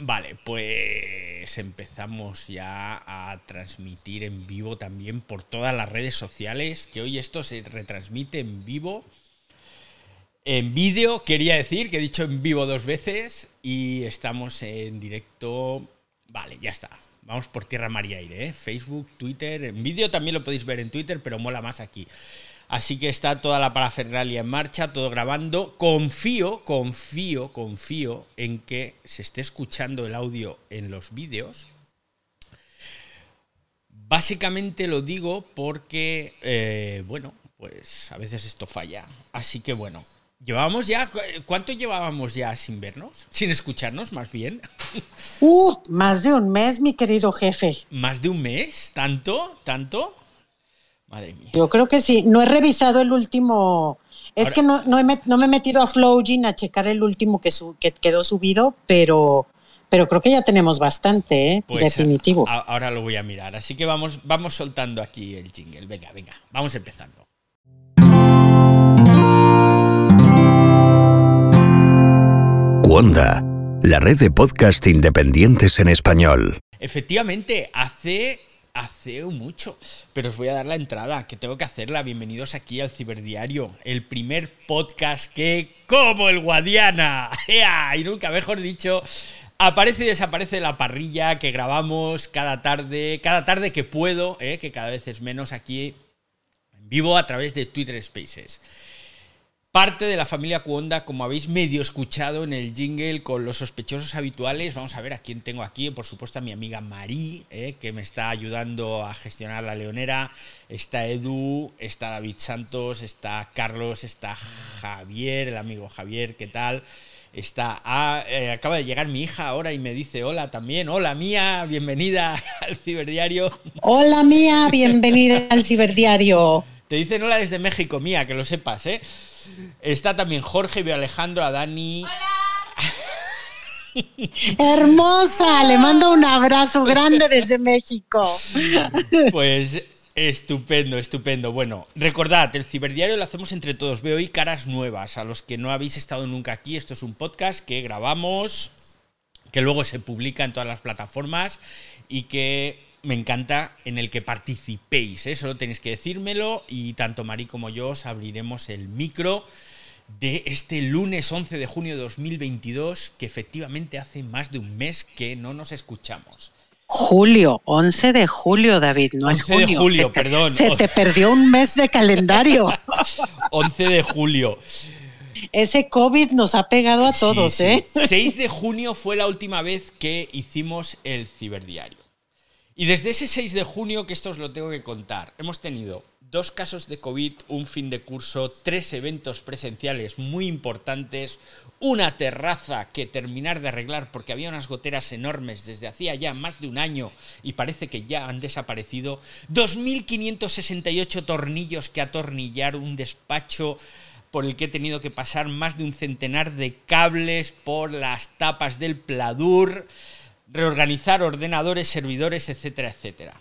Vale, pues empezamos ya a transmitir en vivo también por todas las redes sociales, que hoy esto se retransmite en vivo. En vídeo, quería decir, que he dicho en vivo dos veces, y estamos en directo. Vale, ya está. Vamos por tierra, mar y aire, ¿eh? Facebook, Twitter. En vídeo también lo podéis ver en Twitter, pero mola más aquí. Así que está toda la parafernalia en marcha, todo grabando. Confío, confío, confío en que se esté escuchando el audio en los vídeos. Básicamente lo digo porque, eh, bueno, pues a veces esto falla. Así que bueno, llevábamos ya, ¿cuánto llevábamos ya sin vernos? Sin escucharnos, más bien. Uh, más de un mes, mi querido jefe. ¿Más de un mes? ¿Tanto? ¿Tanto? Madre mía. Yo creo que sí. No he revisado el último. Es que no, no, me he metido a Flowgin a checar el último que, que quedó subido, pero, pero creo que ya tenemos bastante, ¿eh? Pues, definitivo. ahora lo voy a mirar. Así que vamos, vamos soltando aquí el jingle. Venga, venga, vamos empezando. Wanda, la red de podcast independientes en español. Efectivamente, hace hace mucho. Pero os voy a dar la entrada, que tengo que hacerla. Bienvenidos aquí al Ciberdiario, el primer podcast que, como el Guadiana, y nunca mejor dicho, aparece y desaparece la parrilla que grabamos cada tarde, cada tarde que puedo, ¿eh? que cada vez es menos aquí en vivo a través de Twitter Spaces parte de la familia Cuonda, como habéis medio escuchado en el jingle con los sospechosos habituales. Vamos a ver a quién tengo aquí. Por supuesto, a mi amiga Marí, eh, que me está ayudando a gestionar la leonera. Está Edu, está David Santos, está Carlos, está Javier, el amigo Javier, ¿qué tal? Está. Ah, eh, acaba de llegar mi hija ahora y me dice hola también. Hola mía, bienvenida al ciberdiario. Hola mía, bienvenida al ciberdiario. Te dicen hola desde México, mía, que lo sepas, ¿eh? Está también Jorge, veo Alejandro, a Dani. Hermosa, le mando un abrazo grande desde México. Pues estupendo, estupendo. Bueno, recordad, el ciberdiario lo hacemos entre todos. Veo hoy caras nuevas. A los que no habéis estado nunca aquí, esto es un podcast que grabamos, que luego se publica en todas las plataformas y que me encanta en el que participéis. ¿eh? Solo tenéis que decírmelo y tanto Mari como yo os abriremos el micro de este lunes 11 de junio de 2022, que efectivamente hace más de un mes que no nos escuchamos. Julio, 11 de julio, David, no es junio. de julio, perdón. Se te perdió un mes de calendario. 11 de julio. Ese COVID nos ha pegado a todos, ¿eh? 6 de junio fue la última vez que hicimos el ciberdiario. Y desde ese 6 de junio, que esto os lo tengo que contar, hemos tenido dos casos de COVID, un fin de curso, tres eventos presenciales muy importantes, una terraza que terminar de arreglar porque había unas goteras enormes desde hacía ya más de un año y parece que ya han desaparecido, 2.568 tornillos que atornillar, un despacho por el que he tenido que pasar más de un centenar de cables por las tapas del pladur, reorganizar ordenadores, servidores, etcétera, etcétera.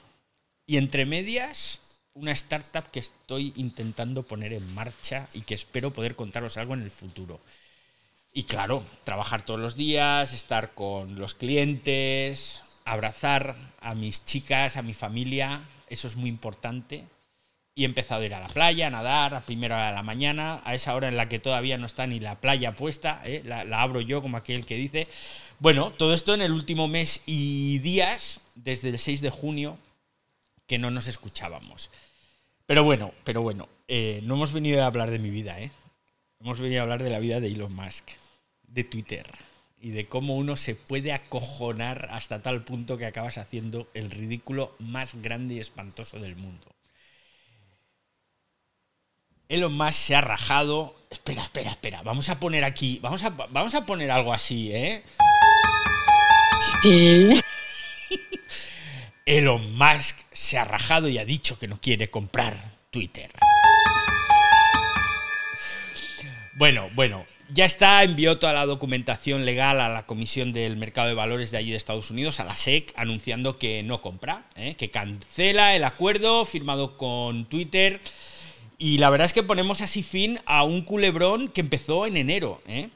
Y entre medias, una startup que estoy intentando poner en marcha y que espero poder contaros algo en el futuro. Y claro, trabajar todos los días, estar con los clientes, abrazar a mis chicas, a mi familia, eso es muy importante. Y he empezado a ir a la playa, a nadar, a primera hora de la mañana, a esa hora en la que todavía no está ni la playa puesta, ¿eh? la, abro yo como aquel que dice, bueno, todo esto en el último mes y días, desde el 6 de junio, que no nos escuchábamos. Pero bueno, pero bueno, eh, no hemos venido a hablar de mi vida, ¿eh? Hemos venido a hablar de la vida de Elon Musk, de Twitter, y de cómo uno se puede acojonar hasta tal punto que acabas haciendo el ridículo más grande y espantoso del mundo. Elon Musk se ha rajado. Espera, espera, espera. Vamos a poner aquí. Vamos a, vamos a poner algo así, ¿eh? Elon Musk se ha rajado y ha dicho que no quiere comprar Twitter. Bueno, bueno, ya está, envió toda la documentación legal a la Comisión del Mercado de Valores de allí de Estados Unidos, a la SEC, anunciando que no compra, ¿eh? que cancela el acuerdo firmado con Twitter. Y la verdad es que ponemos así fin a un culebrón que empezó en enero. ¿eh?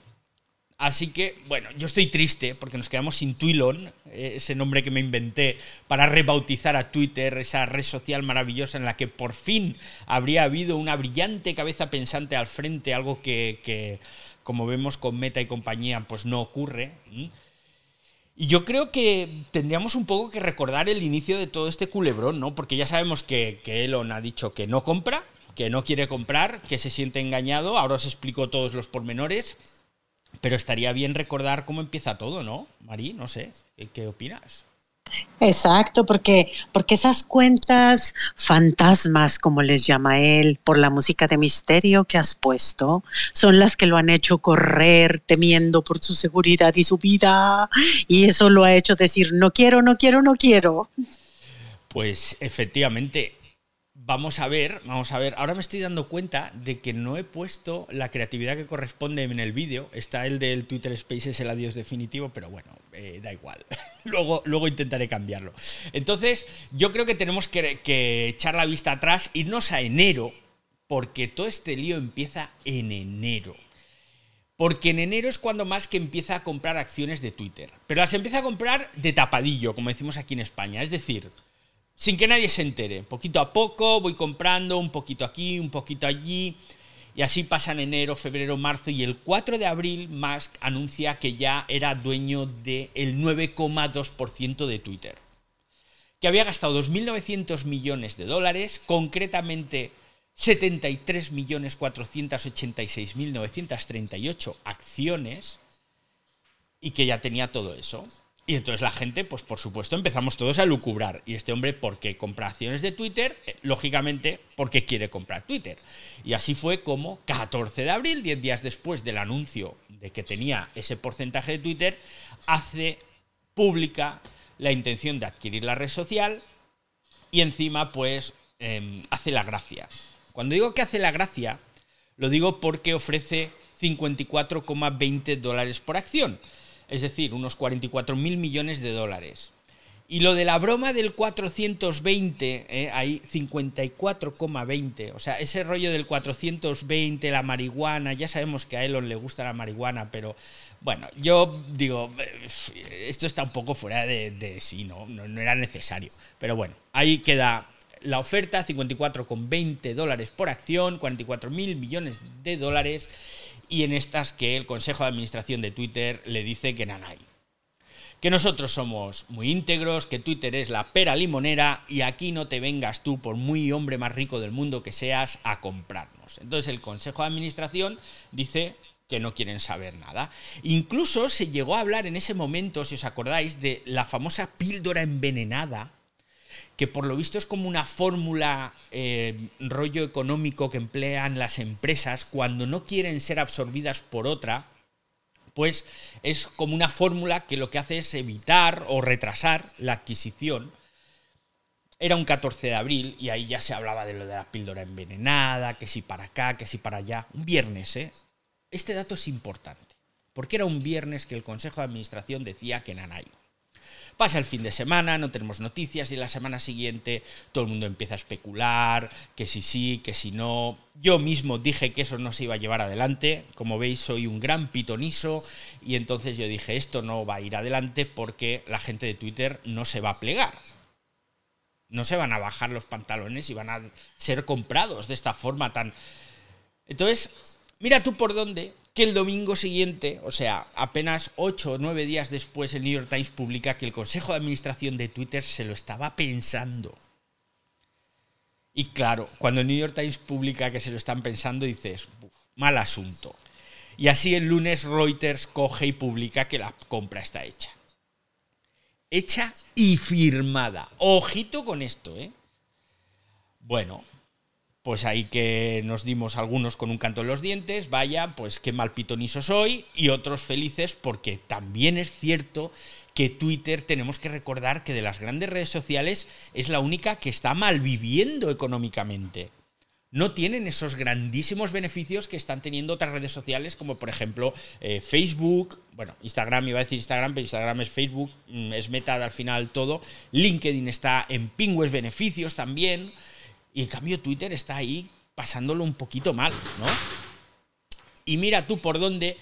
Así que, bueno, yo estoy triste porque nos quedamos sin Twilon, eh, ese nombre que me inventé para rebautizar a Twitter, esa red social maravillosa en la que por fin habría habido una brillante cabeza pensante al frente, algo que, como vemos con Meta y compañía, pues no ocurre. Y yo creo que tendríamos un poco que recordar el inicio de todo este culebrón, ¿no? Porque ya sabemos que, que Elon ha dicho que no compra, que no quiere comprar, que se siente engañado. Ahora os explico todos los pormenores. Pero estaría bien recordar cómo empieza todo, ¿no? Marí, no sé, ¿qué, opinas? Exacto, porque, porque esas cuentas fantasmas, como les llama él, por la música de misterio que has puesto, son las que lo han hecho correr temiendo por su seguridad y su vida. Y eso lo ha hecho decir, no quiero, no quiero, no quiero. Pues efectivamente, Vamos a ver, vamos a ver. Ahora me estoy dando cuenta de que no he puesto la creatividad que corresponde en el vídeo. Está el del Twitter Spaces, el adiós definitivo, pero bueno, eh, da igual. luego, luego intentaré cambiarlo. Entonces, yo creo que tenemos que, que echar la vista atrás, irnos a enero, porque todo este lío empieza en enero. Porque en enero es cuando más que empieza a comprar acciones de Twitter. Pero las empieza a comprar de tapadillo, como decimos aquí en España. Es decir, sin que nadie se entere. Poquito a poco voy comprando un poquito aquí, un poquito allí. Y así pasan enero, febrero, marzo y el 4 de abril Musk anuncia que ya era dueño del 9,2% de Twitter. Que había gastado 2.900 millones de dólares, concretamente 73.486.938 acciones, y que ya tenía todo eso. Y entonces la gente, pues por supuesto, empezamos todos a lucubrar. Y este hombre, ¿por qué compra acciones de Twitter? Eh, lógicamente, porque quiere comprar Twitter. Y así fue como 14 de abril, 10 días después del anuncio de que tenía ese porcentaje de Twitter, hace pública la intención de adquirir la red social y encima, pues, em, hace la gracia. Cuando digo que hace la gracia, lo digo porque ofrece 54,20 dólares por acción es decir, unos 44 mil millones de dólares. Y lo de la broma del 420, eh, ahí 54,20, o sea, ese rollo del 420, la marihuana, ya sabemos que a Elon le gusta la marihuana, pero bueno, yo digo, esto está un poco fuera de, sí, ¿no? ¿no? ¿no? era necesario. Pero bueno, ahí queda la oferta, 54,20 dólares por acción, 44 mil millones de dólares y en estas que el Consejo de Administración de Twitter le dice que nanay. Que nosotros somos muy íntegros, que Twitter es la pera limonera y aquí no te vengas tú, por muy hombre más rico del mundo que seas, a comprarnos. Entonces el Consejo de Administración dice que no quieren saber nada. Incluso se llegó a hablar en ese momento, si os acordáis, de la famosa píldora envenenada que por lo visto es como una fórmula eh, rollo económico que emplean las empresas cuando no quieren ser absorbidas por otra, pues es como una fórmula que lo que hace es evitar o retrasar la adquisición. Era un 14 de abril y ahí ya se hablaba de lo de la píldora envenenada, que si para acá, que si para allá. Un viernes, ¿eh? Este dato es importante, porque era un viernes que el Consejo de Administración decía que Nanay. Pasa el fin de semana, no tenemos noticias y la semana siguiente todo el mundo empieza a especular, que si sí, que si no. Yo mismo dije que eso no se iba a llevar adelante, como veis soy un gran pitoniso y entonces yo dije esto no va a ir adelante porque la gente de Twitter no se va a plegar. No se van a bajar los pantalones y van a ser comprados de esta forma tan... Entonces, mira tú por dónde que el domingo siguiente, o sea, apenas 8 o 9 días después, el New York Times publica que el Consejo de Administración de Twitter se lo estaba pensando. Y claro, cuando el New York Times publica que se lo están pensando, dices, mal asunto. Y así el lunes Reuters coge y publica que la compra está hecha. Hecha y firmada. Ojito con esto, ¿eh? Bueno, pues ahí que nos dimos algunos con un canto en los dientes, vaya, pues qué mal pitoniso soy, y otros felices porque también es cierto que Twitter tenemos que recordar que de las grandes redes sociales es la única que está mal viviendo económicamente. No tienen esos grandísimos beneficios que están teniendo otras redes sociales, como por ejemplo eh, Facebook, bueno, Instagram iba a decir Instagram, pero Instagram es Facebook, mm, es meta al final todo. LinkedIn está en pingües beneficios también. Y en cambio Twitter está ahí pasándolo un poquito mal, ¿no? Y mira tú por dónde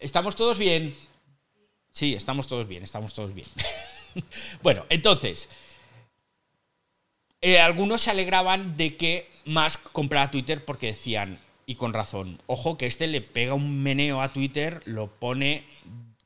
¿Estamos todos bien? Sí, estamos todos bien, estamos todos bien. bueno, entonces, eh, algunos se alegraban de que Musk comprara Twitter porque decían, y con razón, ojo que este le pega un meneo a Twitter, lo pone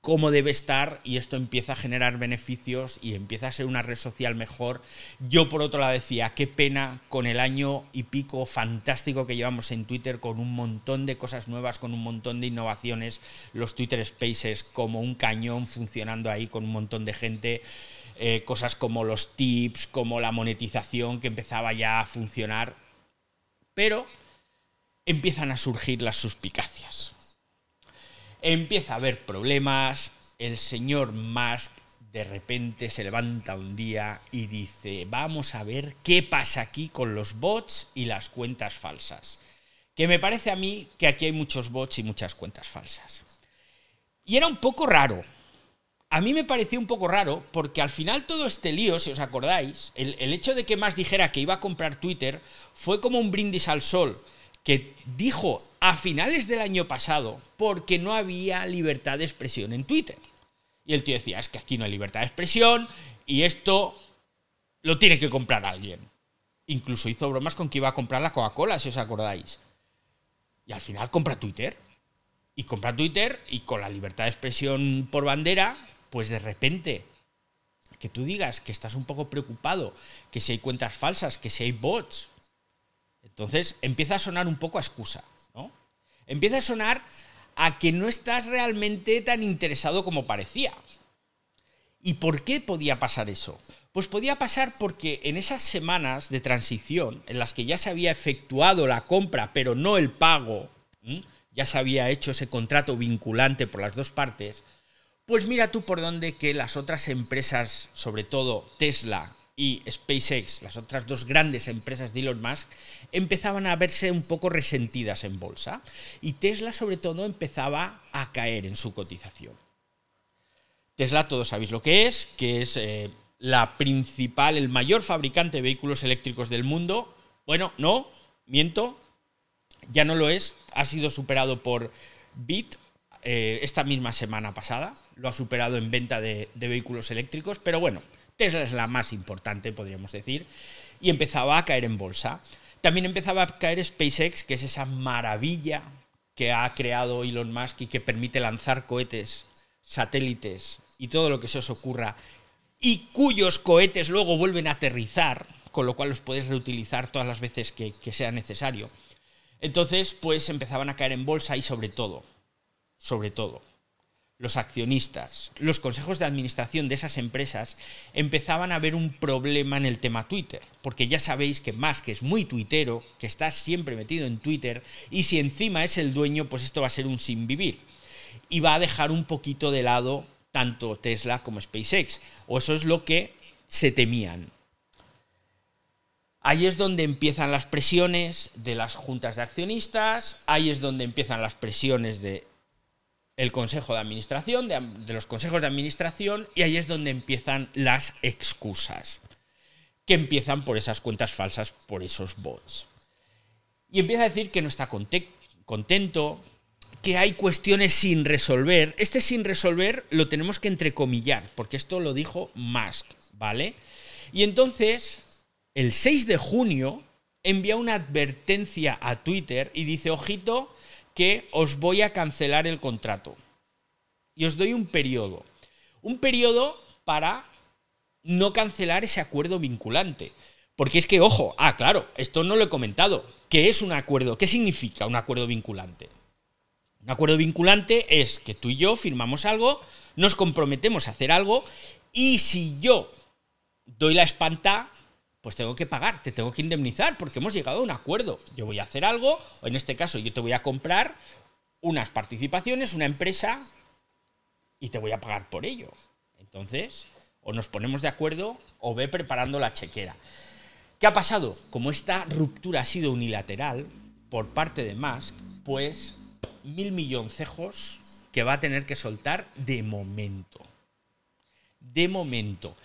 como debe estar y esto empieza a generar beneficios y empieza a ser una red social mejor. Yo por otro lado decía, qué pena con el año y pico fantástico que llevamos en Twitter, con un montón de cosas nuevas, con un montón de innovaciones, los Twitter Spaces como un cañón funcionando ahí con un montón de gente. Eh, cosas como los tips, como la monetización que empezaba ya a funcionar, pero empiezan a surgir las suspicacias Empieza a haber problemas, el señor Musk de repente se levanta un día y dice, vamos a ver qué pasa aquí con los bots y las cuentas falsas. Que me parece a mí que aquí hay muchos bots y muchas cuentas falsas. Y era un poco raro. A mí me pareció un poco raro porque al final todo este lío, si os acordáis, el, el hecho de que Musk dijera que iba a comprar Twitter fue como un brindis al sol que dijo a finales del año pasado porque no había libertad de expresión en Twitter. Y el tío decía, es que aquí no hay libertad de expresión y esto lo tiene que comprar alguien. Incluso hizo bromas con que iba a comprar la Coca-Cola, si os acordáis. Y al final compra Twitter. Y compra Twitter y con la libertad de expresión por bandera, pues de repente que tú digas que estás un poco preocupado, que si hay cuentas falsas, que si hay bots, entonces empieza a sonar un poco a excusa, ¿no? Empieza a sonar a que no estás realmente tan interesado como parecía. ¿Y por qué podía pasar eso? Pues podía pasar porque en esas semanas de transición, en las que ya se había efectuado la compra, pero no el pago, ya se había hecho ese contrato vinculante por las dos partes, pues mira tú por dónde que las otras empresas, sobre todo Tesla y SpaceX, las otras dos grandes empresas de Elon Musk, empezaban a verse un poco resentidas en bolsa y Tesla sobre todo empezaba a caer en su cotización. Tesla todos sabéis lo que es, que es eh, la principal, el mayor fabricante de vehículos eléctricos del mundo. Bueno, no, miento, ya no lo es, ha sido superado por Bit eh, esta misma semana pasada, lo ha superado en venta de vehículos eléctricos, pero bueno, Tesla es la más importante, podríamos decir, y empezaba a caer en bolsa. También empezaba a caer SpaceX, que es esa maravilla que ha creado Elon Musk y que permite lanzar cohetes, satélites y todo lo que se os ocurra, y cuyos cohetes luego vuelven a aterrizar, con lo cual los puedes reutilizar todas las veces que sea necesario. Entonces, pues empezaban a caer en bolsa y sobre todo, sobre todo, los accionistas, los consejos de administración de esas empresas empezaban a ver un problema en el tema Twitter, porque ya sabéis que que es muy tuitero, que está siempre metido en Twitter, y si encima es el dueño, pues esto va a ser un sin vivir. Y va a dejar un poquito de lado tanto Tesla como SpaceX, o eso es lo que se temían. Ahí es donde empiezan las presiones de las juntas de accionistas, ahí es donde empiezan las presiones de el consejo de administración, de, los consejos de administración, y ahí es donde empiezan las excusas, que empiezan por esas cuentas falsas, por esos bots. Y empieza a decir que no está contento, que hay cuestiones sin resolver. Este sin resolver lo tenemos que entrecomillar, porque esto lo dijo Musk, ¿vale? Y entonces, el 6 de junio, envía una advertencia a Twitter y dice, ojito, que os voy a cancelar el contrato. Y os doy un periodo. Un periodo para no cancelar ese acuerdo vinculante. Porque es que, ojo, ah, claro, esto no lo he comentado. ¿Qué es un acuerdo? ¿Qué significa un acuerdo vinculante? Un acuerdo vinculante es que tú y yo firmamos algo, nos comprometemos a hacer algo y si yo doy la espanta, pues tengo que pagar, te tengo que indemnizar porque hemos llegado a un acuerdo. Yo voy a hacer algo, o en este caso yo te voy a comprar unas participaciones, una empresa, y te voy a pagar por ello. Entonces, o nos ponemos de acuerdo o ve preparando la chequera. ¿Qué ha pasado? Como esta ruptura ha sido unilateral por parte de Musk, pues mil milloncejos que va a tener que soltar de momento. De momento.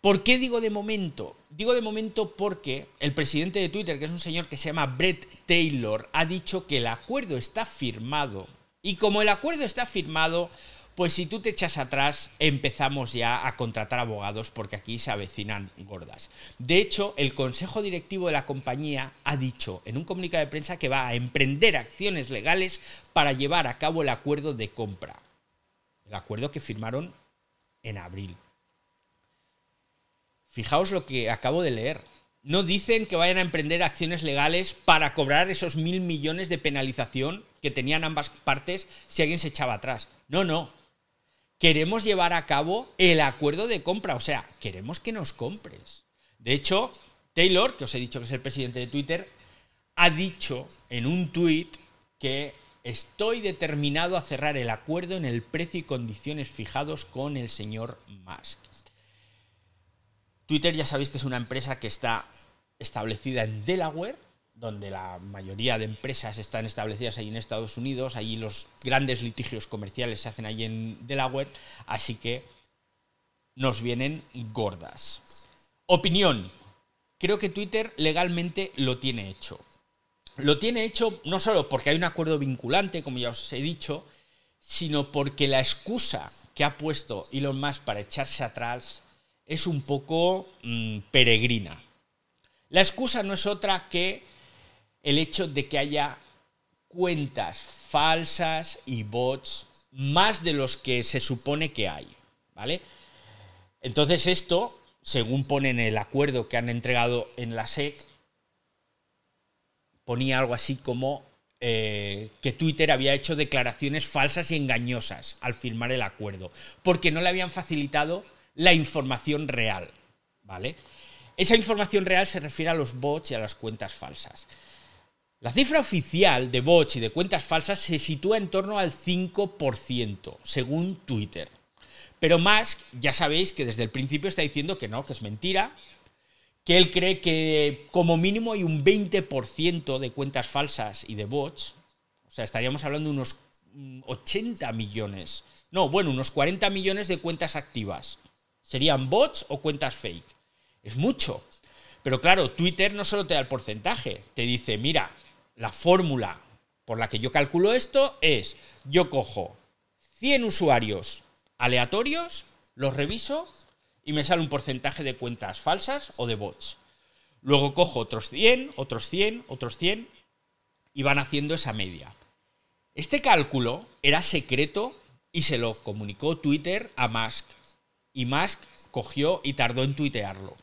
¿Por qué digo de momento? Digo de momento porque el presidente de Twitter, que es un señor que se llama Brett Taylor, ha dicho que el acuerdo está firmado Y como el acuerdo está firmado, pues si tú te echas atrás, empezamos ya a contratar abogados porque aquí se avecinan gordas. De hecho, el consejo directivo de la compañía ha dicho en un comunicado de prensa que va a emprender acciones legales para llevar a cabo el acuerdo de compra. El acuerdo que firmaron en abril. Fijaos lo que acabo de leer. No dicen que vayan a emprender acciones legales para cobrar esos mil millones de penalización que tenían ambas partes si alguien se echaba atrás. No, no queremos llevar a cabo el acuerdo de compra, o sea, queremos que nos compres. De hecho, Taylor, que os he dicho que es el presidente de Twitter, ha dicho en un tuit que estoy determinado a cerrar el acuerdo en el precio y condiciones fijados con el señor Musk. Twitter ya sabéis que es una empresa que está establecida en Delaware, donde la mayoría de empresas están establecidas ahí en Estados Unidos, allí los grandes litigios comerciales se hacen ahí en Delaware, así que nos vienen gordas. Opinión. Creo que Twitter legalmente lo tiene hecho. Lo tiene hecho no solo porque hay un acuerdo vinculante, como ya os he dicho, sino porque la excusa que ha puesto Elon Musk para echarse atrás es un poco mm, peregrina. La excusa no es otra que el hecho de que haya cuentas falsas y bots más de los que se supone que hay, ¿vale? Entonces esto, según pone en el acuerdo que han entregado en la SEC, ponía algo así como eh, que Twitter había hecho declaraciones falsas y engañosas al firmar el acuerdo, porque no le habían facilitado la información real, ¿vale? Esa información real se refiere a los bots y a las cuentas falsas. La cifra oficial de bots y de cuentas falsas se sitúa en torno al 5%, según Twitter. Pero Musk, ya sabéis que desde el principio está diciendo que no, que es mentira, que él cree que como mínimo hay un 20% de cuentas falsas y de bots. O sea, estaríamos hablando de unos 80 mm, millones. No, bueno, unos 40 millones de cuentas activas. ¿Serían bots o cuentas fake? Es mucho. Pero claro, Twitter no solo te da el porcentaje, te dice, mira, la fórmula por la que yo calculo esto es, yo cojo 100 usuarios aleatorios, los reviso y me sale un porcentaje de cuentas falsas o de bots. Luego cojo otros 100, otros 100, otros 100 y van haciendo esa media. Este cálculo era secreto y se lo comunicó Twitter a Musk. Y Musk cogió y tardó en tuitearlo.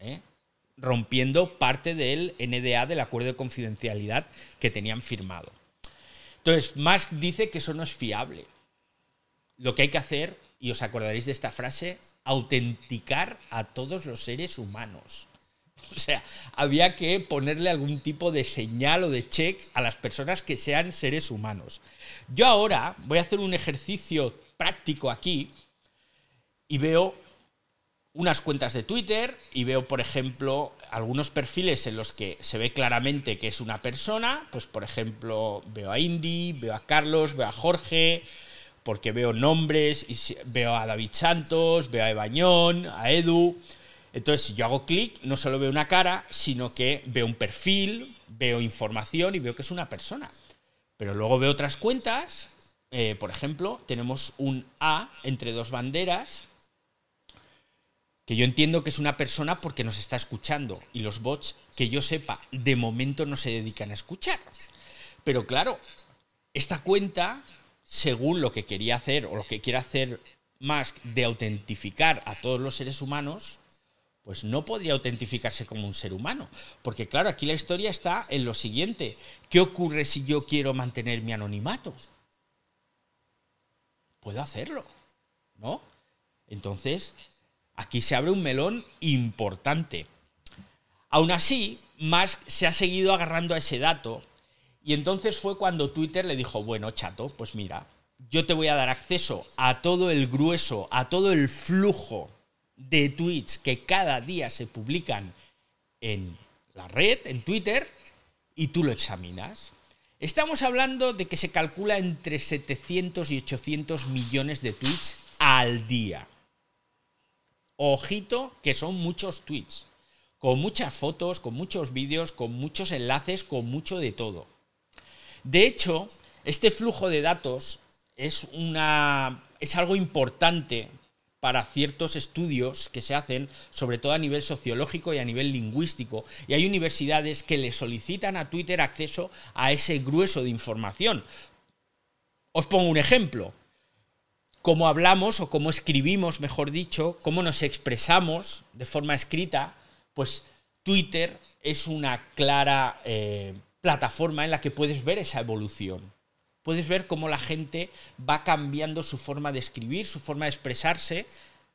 ¿eh? rompiendo parte del NDA del acuerdo de confidencialidad que tenían firmado. Entonces, Musk dice que eso no es fiable. Lo que hay que hacer, y os acordaréis de esta frase, autenticar a todos los seres humanos. O sea, había que ponerle algún tipo de señal o de check a las personas que sean seres humanos. Yo ahora voy a hacer un ejercicio práctico aquí y veo unas cuentas de Twitter y veo, por ejemplo, algunos perfiles en los que se ve claramente que es una persona. Pues, por ejemplo, veo a Indy, veo a Carlos, veo a Jorge, porque veo nombres, y veo a David Santos, veo a Ebañón, a Edu. Entonces, si yo hago clic, no solo veo una cara, sino que veo un perfil, veo información y veo que es una persona. Pero luego veo otras cuentas. Eh, por ejemplo, tenemos un A entre dos banderas que yo entiendo que es una persona porque nos está escuchando y los bots, que yo sepa, de momento no se dedican a escuchar. Pero claro, esta cuenta, según lo que quería hacer o lo que quiere hacer Musk de autentificar a todos los seres humanos, pues no podría autentificarse como un ser humano. Porque claro, aquí la historia está en lo siguiente. ¿Qué ocurre si yo quiero mantener mi anonimato? Puedo hacerlo, ¿no? Entonces, Aquí se abre un melón importante. Aún así, Musk se ha seguido agarrando a ese dato y entonces fue cuando Twitter le dijo, bueno, chato, pues mira, yo te voy a dar acceso a todo el grueso, a todo el flujo de tweets que cada día se publican en la red, en Twitter, y tú lo examinas. Estamos hablando de que se calcula entre 700 y 800 millones de tweets al día. Ojito que son muchos tweets, con muchas fotos, con muchos vídeos, con muchos enlaces, con mucho de todo. De hecho, Este flujo de datos es, una, es algo importante para ciertos estudios que se hacen, sobre todo a nivel sociológico y a nivel lingüístico. Y hay universidades que le solicitan a Twitter acceso a ese grueso de información. Os pongo un ejemplo. Cómo hablamos o cómo escribimos, mejor dicho, cómo nos expresamos de forma escrita, pues Twitter es una clara eh, plataforma en la que puedes ver esa evolución puedes ver cómo la gente va cambiando su forma de escribir, su forma de expresarse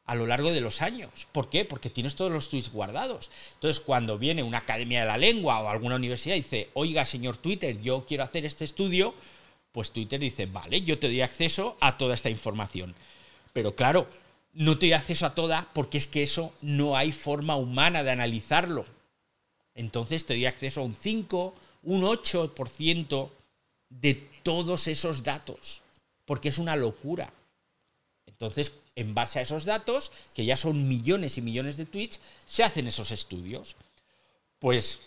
a lo largo de los años. ¿Por qué? Porque tienes todos los tweets guardados. Entonces, cuando viene una academia de la lengua o alguna universidad y dice, oiga, señor Twitter, yo quiero hacer este estudio, pues Twitter dice, vale, yo te doy acceso a toda esta información. Pero claro, no te doy acceso a toda porque es que eso no hay forma humana de analizarlo. Entonces te doy acceso a un 5, un 8% de todos esos datos, porque es una locura. Entonces, en base a esos datos, que ya son millones y millones de tweets, se hacen esos estudios. Pues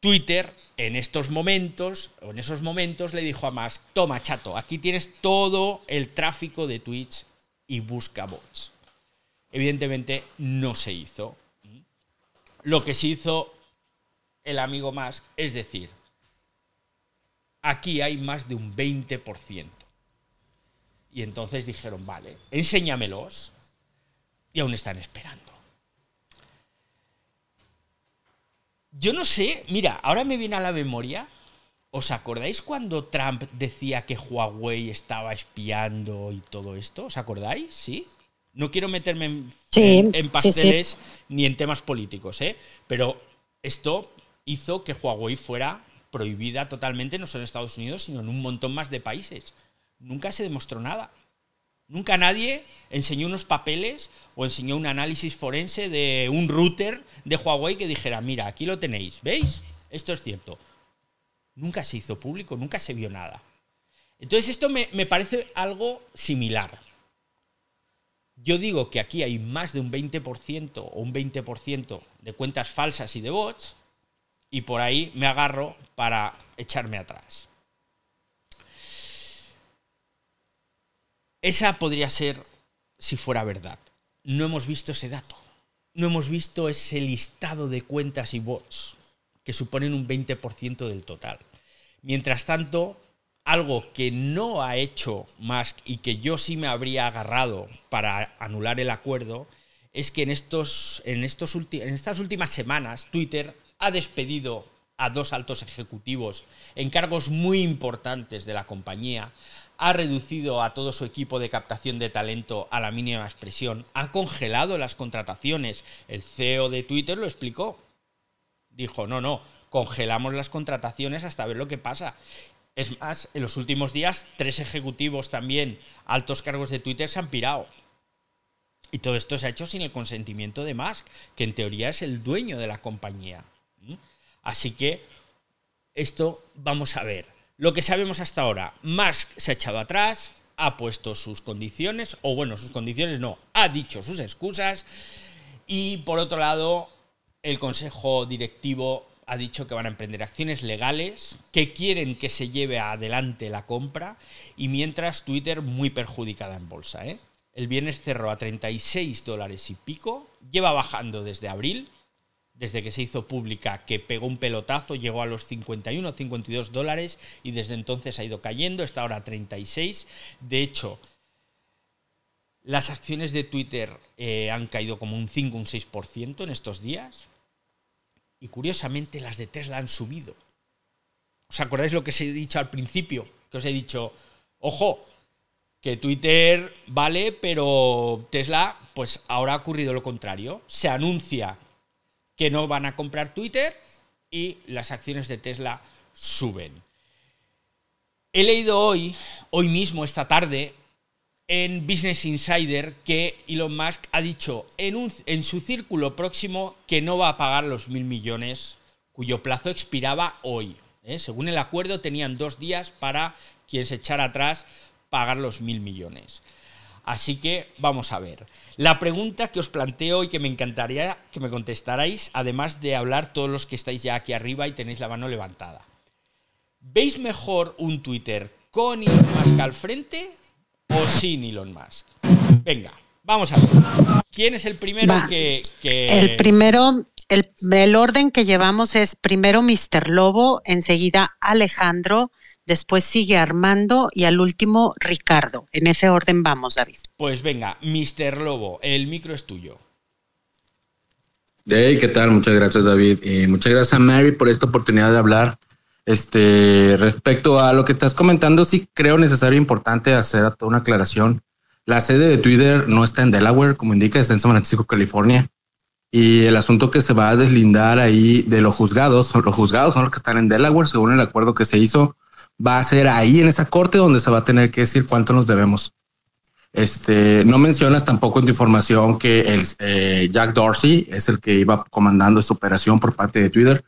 Twitter en estos momentos, en esos momentos, le dijo a Musk, toma chato, aquí tienes todo el tráfico de tweets y busca bots. Evidentemente no se hizo. Lo que se hizo el amigo Musk es decir, aquí hay más de un 20%. Y entonces dijeron, vale, enséñamelos. Y aún están esperando. Yo no sé, mira, ahora me viene a la memoria. ¿Os acordáis cuando Trump decía que Huawei estaba espiando y todo esto? ¿Os acordáis? ¿Sí? No quiero meterme en, pasteles ni en temas políticos, ¿eh? Pero esto hizo que Huawei fuera prohibida totalmente no solo en Estados Unidos, sino en un montón más de países. Nunca se demostró nada. Nunca nadie enseñó unos papeles o enseñó un análisis forense de un router de Huawei que dijera, mira, aquí lo tenéis, ¿veis? Esto es cierto. Nunca se hizo público, nunca se vio nada. Entonces esto me, me parece algo similar. Yo digo que aquí hay más de un 20% o un 20% de cuentas falsas y de bots, y por ahí me agarro para echarme atrás. Esa podría ser si fuera verdad. No hemos visto ese dato. No hemos visto ese listado de cuentas y bots que suponen un 20% del total. Mientras tanto, algo que no ha hecho Musk y que yo sí me habría agarrado para anular el acuerdo es que en, estos, en, en estas últimas semanas Twitter ha despedido a dos altos ejecutivos en cargos muy importantes de la compañía, ha reducido a todo su equipo de captación de talento a la mínima expresión, ha congelado las contrataciones. El CEO de Twitter lo explicó. Dijo, no, no, congelamos las contrataciones hasta ver lo que pasa. Es más, en los últimos días, tres ejecutivos también, altos cargos de Twitter, se han pirado. Y todo esto se ha hecho sin el consentimiento de Musk, que en teoría es el dueño de la compañía. Así que esto vamos a ver. Lo que sabemos hasta ahora, Musk se ha echado atrás, ha puesto sus condiciones, o bueno, sus condiciones no, ha dicho sus excusas, y por otro lado, el Consejo Directivo ha dicho que van a emprender acciones legales, que quieren que se lleve adelante la compra, y mientras Twitter muy perjudicada en bolsa. ¿eh? El viernes cerró a 36 dólares y pico, lleva bajando desde abril, desde que se hizo pública, que pegó un pelotazo, llegó a los 51 o 52 dólares y desde entonces ha ido cayendo, está ahora a 36. De hecho, las acciones de Twitter eh, han caído como un 5 o un 6% en estos días. Y curiosamente las de Tesla han subido. ¿Os acordáis lo que os he dicho al principio? Que os he dicho, ojo, que Twitter vale, pero Tesla, pues ahora ha ocurrido lo contrario. Se anuncia que no van a comprar Twitter y las acciones de Tesla suben. He leído hoy, hoy mismo, esta tarde, en Business Insider que Elon Musk ha dicho en, su círculo próximo que no va a pagar los mil millones cuyo plazo expiraba hoy. ¿eh? Según el acuerdo tenían dos días para quien se echara atrás pagar los mil millones. Así que vamos a ver. La pregunta que os planteo y que me encantaría que me contestarais, además de hablar todos los que estáis ya aquí arriba y tenéis la mano levantada. ¿Veis mejor un Twitter con Elon Musk al frente o sin Elon Musk. Venga, vamos a ver. ¿Quién es el primero que, El primero, el, el orden que llevamos es primero Mr. Lobo, enseguida Alejandro, después sigue Armando y al último Ricardo. En ese orden vamos, David. Pues venga, Mr. Lobo, el micro es tuyo. Hey, ¿qué tal? Muchas gracias, David. Y muchas gracias a Mary por esta oportunidad de hablar. Este, respecto a lo que estás comentando, sí creo necesario e importante hacer una aclaración. La sede de Twitter no está en Delaware, como indica, está en San Francisco, California. Y el asunto que se va a deslindar ahí de los juzgados, los juzgados son los que están en Delaware, según el acuerdo que se hizo, va a ser ahí en esa corte donde se va a tener que decir cuánto nos debemos. Este, no mencionas tampoco en tu información que el eh, Jack Dorsey es el que iba comandando esta operación por parte de Twitter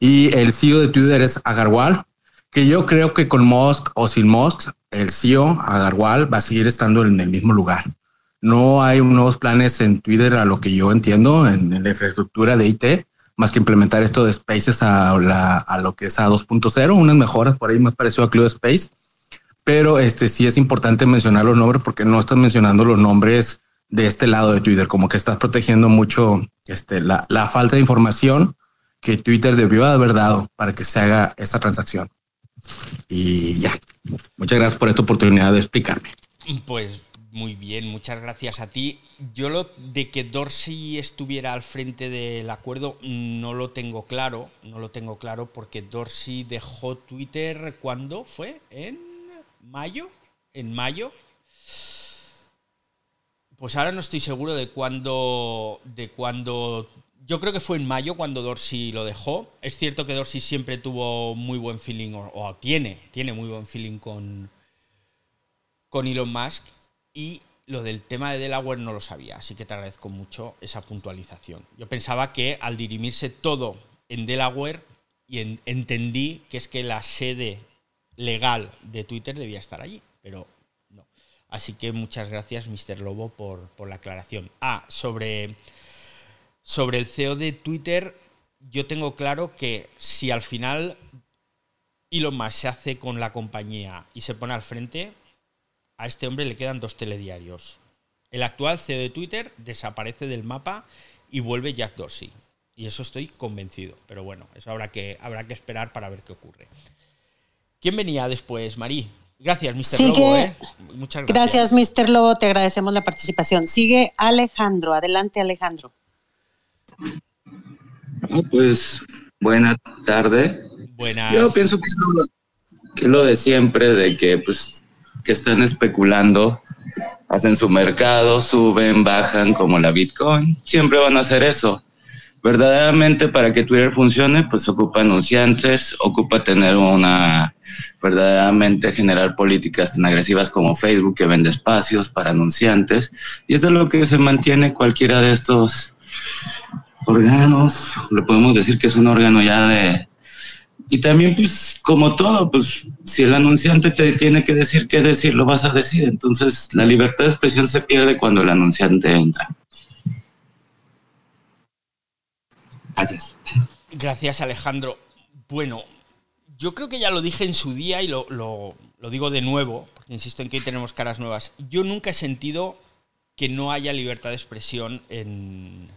y el CEO de Twitter es Agarwal, que yo creo que con Musk o sin Musk, el CEO Agarwal va a seguir estando en el mismo lugar. No hay nuevos planes en Twitter a lo que yo entiendo en, la infraestructura de IT, más que implementar esto de Spaces a, a lo que es a 2.0, unas mejoras por ahí más parecido a Club Space pero este sí es importante mencionar los nombres porque no estás mencionando los nombres de este lado de Twitter, como que estás protegiendo mucho este, la, la falta de información que Twitter debió haber dado para que se haga esta transacción. Y ya, muchas gracias por esta oportunidad de explicarme. Pues muy bien, muchas gracias a ti. Yo lo de que Dorsey estuviera al frente del acuerdo no lo tengo claro, no lo tengo claro porque Dorsey dejó Twitter cuando fue en mayo, en mayo. Pues ahora no estoy seguro de cuándo, de cuándo. Yo creo que fue en mayo cuando Dorsey lo dejó. Es cierto que Dorsey siempre tuvo muy buen feeling, o, tiene, tiene muy buen feeling con, con Elon Musk. Y lo del tema de Delaware no lo sabía, así que te agradezco mucho esa puntualización. Yo pensaba que al dirimirse todo en Delaware, y entendí que es que la sede legal de Twitter debía estar allí, pero no. Así que muchas gracias, Mr. Lobo, por, la aclaración. Ah, sobre, sobre el CEO de Twitter, yo tengo claro que si al final Elon Musk se hace con la compañía y se pone al frente, a este hombre le quedan dos telediarios. El actual CEO de Twitter desaparece del mapa y vuelve Jack Dorsey. Y eso estoy convencido. Pero bueno, eso habrá que, habrá que esperar para ver qué ocurre. ¿Quién venía después, Marí? Gracias, Mr. Lobo. ¿eh? Muchas gracias. Gracias, Mr. Lobo. Te agradecemos la participación. Sigue Alejandro. Adelante, Alejandro. pues buena tarde. Buenas. Yo pienso que lo, de siempre, de que pues que están especulando, hacen su mercado, suben, bajan como la Bitcoin. Siempre van a hacer eso. Verdaderamente para que Twitter funcione, pues ocupa anunciantes, ocupa tener una verdaderamente generar políticas tan agresivas como Facebook que vende espacios para anunciantes. Y eso es lo que se mantiene cualquiera de estos órganos, le podemos decir que es un órgano ya de y también pues como todo, pues si el anunciante te tiene que decir qué decir, lo vas a decir, entonces la libertad de expresión se pierde cuando el anunciante entra. Gracias. Gracias, Alejandro. Bueno, yo creo que ya lo dije en su día y lo, digo de nuevo, porque insisto en que hoy tenemos caras nuevas. Yo nunca he sentido que no haya libertad de expresión en,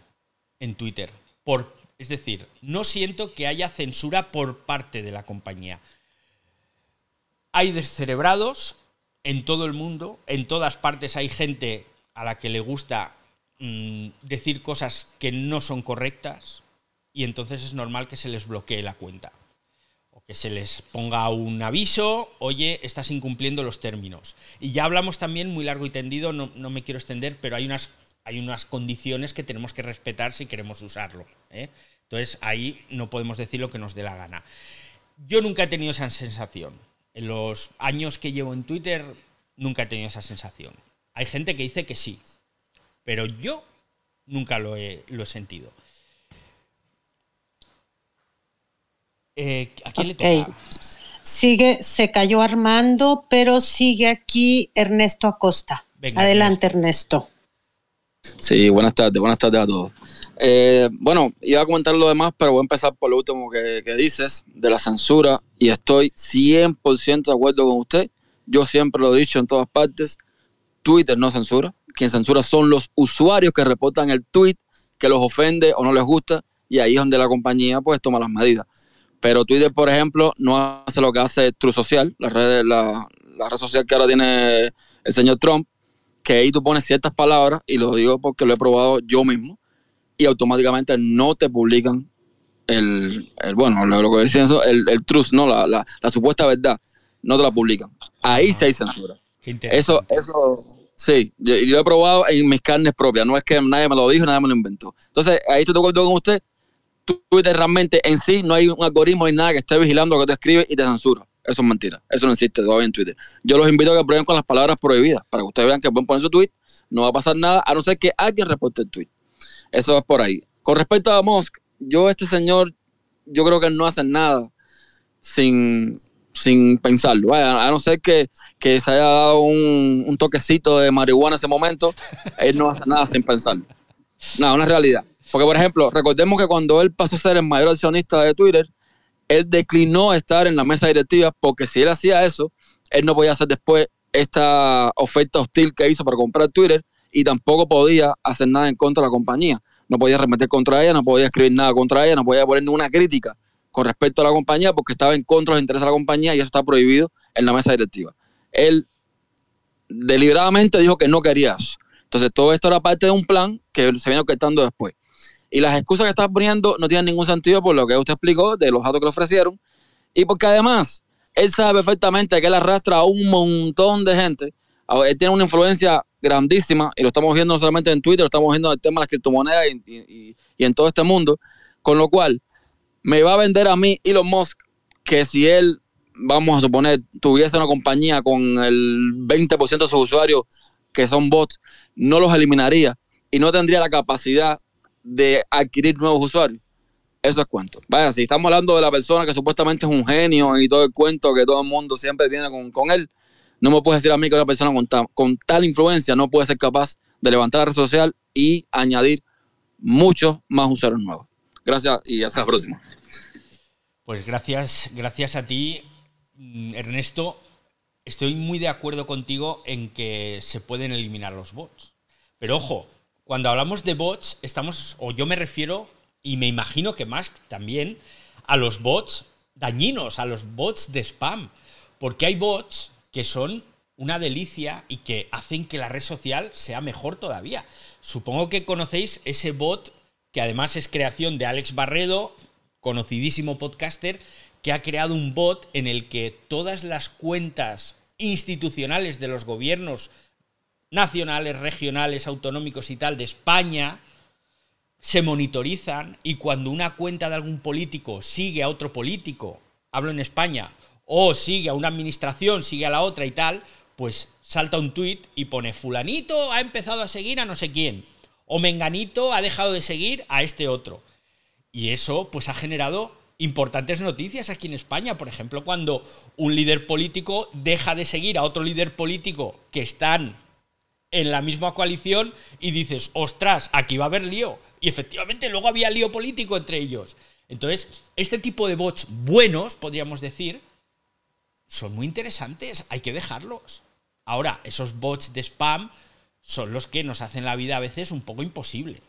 en Twitter. Por, es decir, no siento que haya censura por parte de la compañía. Hay descerebrados en todo el mundo, en todas partes hay gente a la que le gusta mm, decir cosas que no son correctas, y entonces es normal que se les bloquee la cuenta. O que se les ponga un aviso, oye, estás incumpliendo los términos. Y ya hablamos también muy largo y tendido, no, me quiero extender, pero hay unas, hay unas condiciones que tenemos que respetar si queremos usarlo. ¿eh? Entonces ahí no podemos decir lo que nos dé la gana. Yo nunca he tenido esa sensación. En los años que llevo en Twitter, nunca he tenido esa sensación. Hay gente que dice que sí, pero yo nunca lo he, lo he sentido. Eh, ¿A quién le toca? Sigue, se cayó Armando, pero sigue aquí Ernesto Acosta. Adelante, Ernesto. Sí, buenas tardes, buenas tardes a todos. Eh, bueno, iba a comentar lo demás, pero voy a empezar por lo último que, dices, de la censura, y estoy 100% de acuerdo con usted. Yo siempre lo he dicho en todas partes, Twitter no censura. Quien censura son los usuarios que reportan el tweet que los ofende o no les gusta y ahí es donde la compañía pues toma las medidas. Pero Twitter, por ejemplo, no hace lo que hace True Social, la red, la, la red social que ahora tiene el señor Trump, que ahí tú pones ciertas palabras, y lo digo porque lo he probado yo mismo, y automáticamente no te publican el, el bueno, lo, que decían eso, el, el truth, no, la, la, la, supuesta verdad, no te la publican. Ahí sí hay censura. Eso, eso, sí, yo, yo, lo he probado en mis carnes propias, no es que nadie me lo dijo, nadie me lo inventó. Entonces, ahí estoy de acuerdo con usted, Twitter realmente en sí no hay un algoritmo ni nada que esté vigilando lo que te escribe y te censura. Eso es mentira. Eso no existe todavía en Twitter. Yo los invito a que prueben con las palabras prohibidas para que ustedes vean que pueden poner su tweet. No va a pasar nada a no ser que alguien reporte el tweet. Eso es por ahí. Con respecto a Musk, yo, este señor, yo creo que no hace nada sin, sin pensarlo. a no ser que, que se haya dado un, un, toquecito de marihuana en ese momento, él no hace nada sin pensarlo. No, una realidad. Porque, por ejemplo, recordemos que cuando él pasó a ser el mayor accionista de Twitter, él declinó estar en la mesa directiva porque si él hacía eso, él no podía hacer después esta oferta hostil que hizo para comprar Twitter y tampoco podía hacer nada en contra de la compañía. No podía remeter contra ella, no podía escribir nada contra ella, no podía poner ninguna crítica con respecto a la compañía porque estaba en contra de los intereses de la compañía y eso está prohibido en la mesa directiva. Él deliberadamente dijo que no quería eso. Entonces todo esto era parte de un plan que se viene orquestando después. Y las excusas que estás poniendo no tienen ningún sentido por lo que usted explicó de los datos que le ofrecieron. Y porque además, él sabe perfectamente que él arrastra a un montón de gente. Él tiene una influencia grandísima y lo estamos viendo no solamente en Twitter, lo estamos viendo en el tema de las criptomonedas y, y, en todo este mundo. Con lo cual, me va a vender a mí Elon Musk que si él, vamos a suponer, tuviese una compañía con el 20% de sus usuarios que son bots, no los eliminaría y no tendría la capacidad de adquirir nuevos usuarios. Eso es cuento. Vaya, si estamos hablando de la persona que supuestamente es un genio y todo el cuento que todo el mundo siempre tiene con, con él, no me puedes decir a mí que una persona con, con tal influencia no puede ser capaz de levantar la red social y añadir muchos más usuarios nuevos. Gracias y hasta la próxima. Pues gracias, gracias a ti, Ernesto. Estoy muy de acuerdo contigo en que se pueden eliminar los bots. Pero ojo, cuando hablamos de bots, estamos, o yo me refiero, y me imagino que más también, a los bots dañinos, a los bots de spam. Porque hay bots que son una delicia y que hacen que la red social sea mejor todavía. Supongo que conocéis ese bot que además es creación de Alex Barredo, conocidísimo podcaster, que ha creado un bot en el que todas las cuentas institucionales de los gobiernos nacionales, regionales, autonómicos y tal de España se monitorizan y cuando una cuenta de algún político sigue a otro político, hablo en España, o sigue a una administración, sigue a la otra y tal, pues salta un tuit y pone fulanito ha empezado a seguir a no sé quién, o menganito ha dejado de seguir a este otro. Y eso pues ha generado importantes noticias aquí en España, por ejemplo, cuando un líder político deja de seguir a otro líder político que están en la misma coalición y dices, ostras, aquí va a haber lío. Y efectivamente luego había lío político entre ellos. Entonces, este tipo de bots buenos, podríamos decir, son muy interesantes, hay que dejarlos. Ahora, esos bots de spam son los que nos hacen la vida a veces un poco imposible.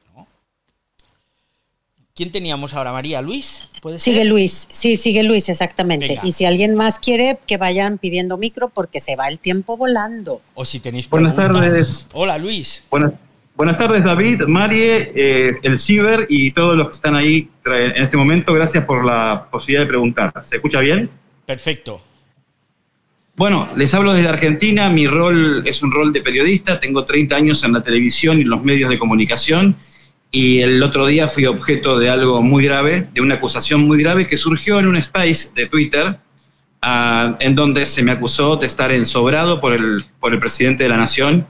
¿Quién teníamos ahora, María? ¿Luis? ¿Puede sigue ser? Luis, sí, sigue Luis, exactamente. Venga. Y si alguien más quiere, que vayan pidiendo micro porque se va el tiempo volando. O si tenéis Buenas preguntas. tardes. Hola, Luis. Buenas, buenas tardes, David, Marie, eh, el Ciber y todos los que están ahí en este momento. Gracias por la posibilidad de preguntar. ¿Se escucha bien? Perfecto. Bueno, les hablo desde Argentina. Mi rol es un rol de periodista. Tengo 30 años en la televisión y en los medios de comunicación. Y el otro día fui objeto de algo muy grave, de una acusación muy grave que surgió en un space de Twitter, ah, en donde se me acusó de estar ensobrado por el, por el presidente de la Nación.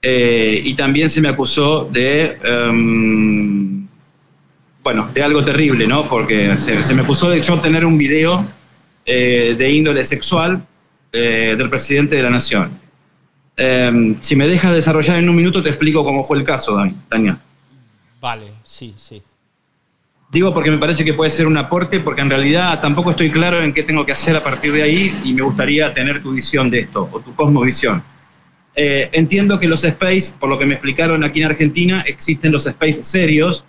Eh, y también se me acusó de, em, bueno, de algo terrible, ¿no? Porque se, me acusó de yo tener un video eh, de índole sexual eh, del presidente de la Nación. Em, si me dejas desarrollar en un minuto, te explico cómo fue el caso, Dani- Daniel. Vale, sí, sí. Digo porque me parece que puede ser un aporte, porque en realidad tampoco estoy claro en qué tengo que hacer a partir de ahí y me gustaría tener tu visión de esto, o tu cosmovisión. Eh, entiendo que los space, por lo que me explicaron aquí en Argentina, existen los space serios,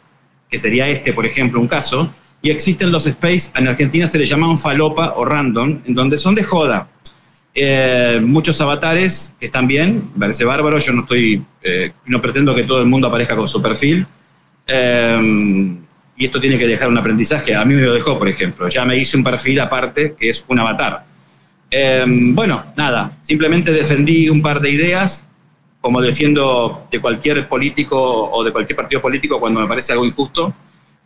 que sería este, por ejemplo, un caso, y existen los space, en Argentina se le llaman falopa o random, en donde son de joda. Eh, muchos avatares que están bien, me parece bárbaro, yo no estoy, eh, no pretendo que todo el mundo aparezca con su perfil. Eh, y esto tiene que dejar un aprendizaje. A mí me lo dejó, por ejemplo. Ya me hice un perfil aparte que es un avatar. bueno, nada, simplemente defendí un par de ideas, como defiendo de cualquier político o de cualquier partido político cuando me parece algo injusto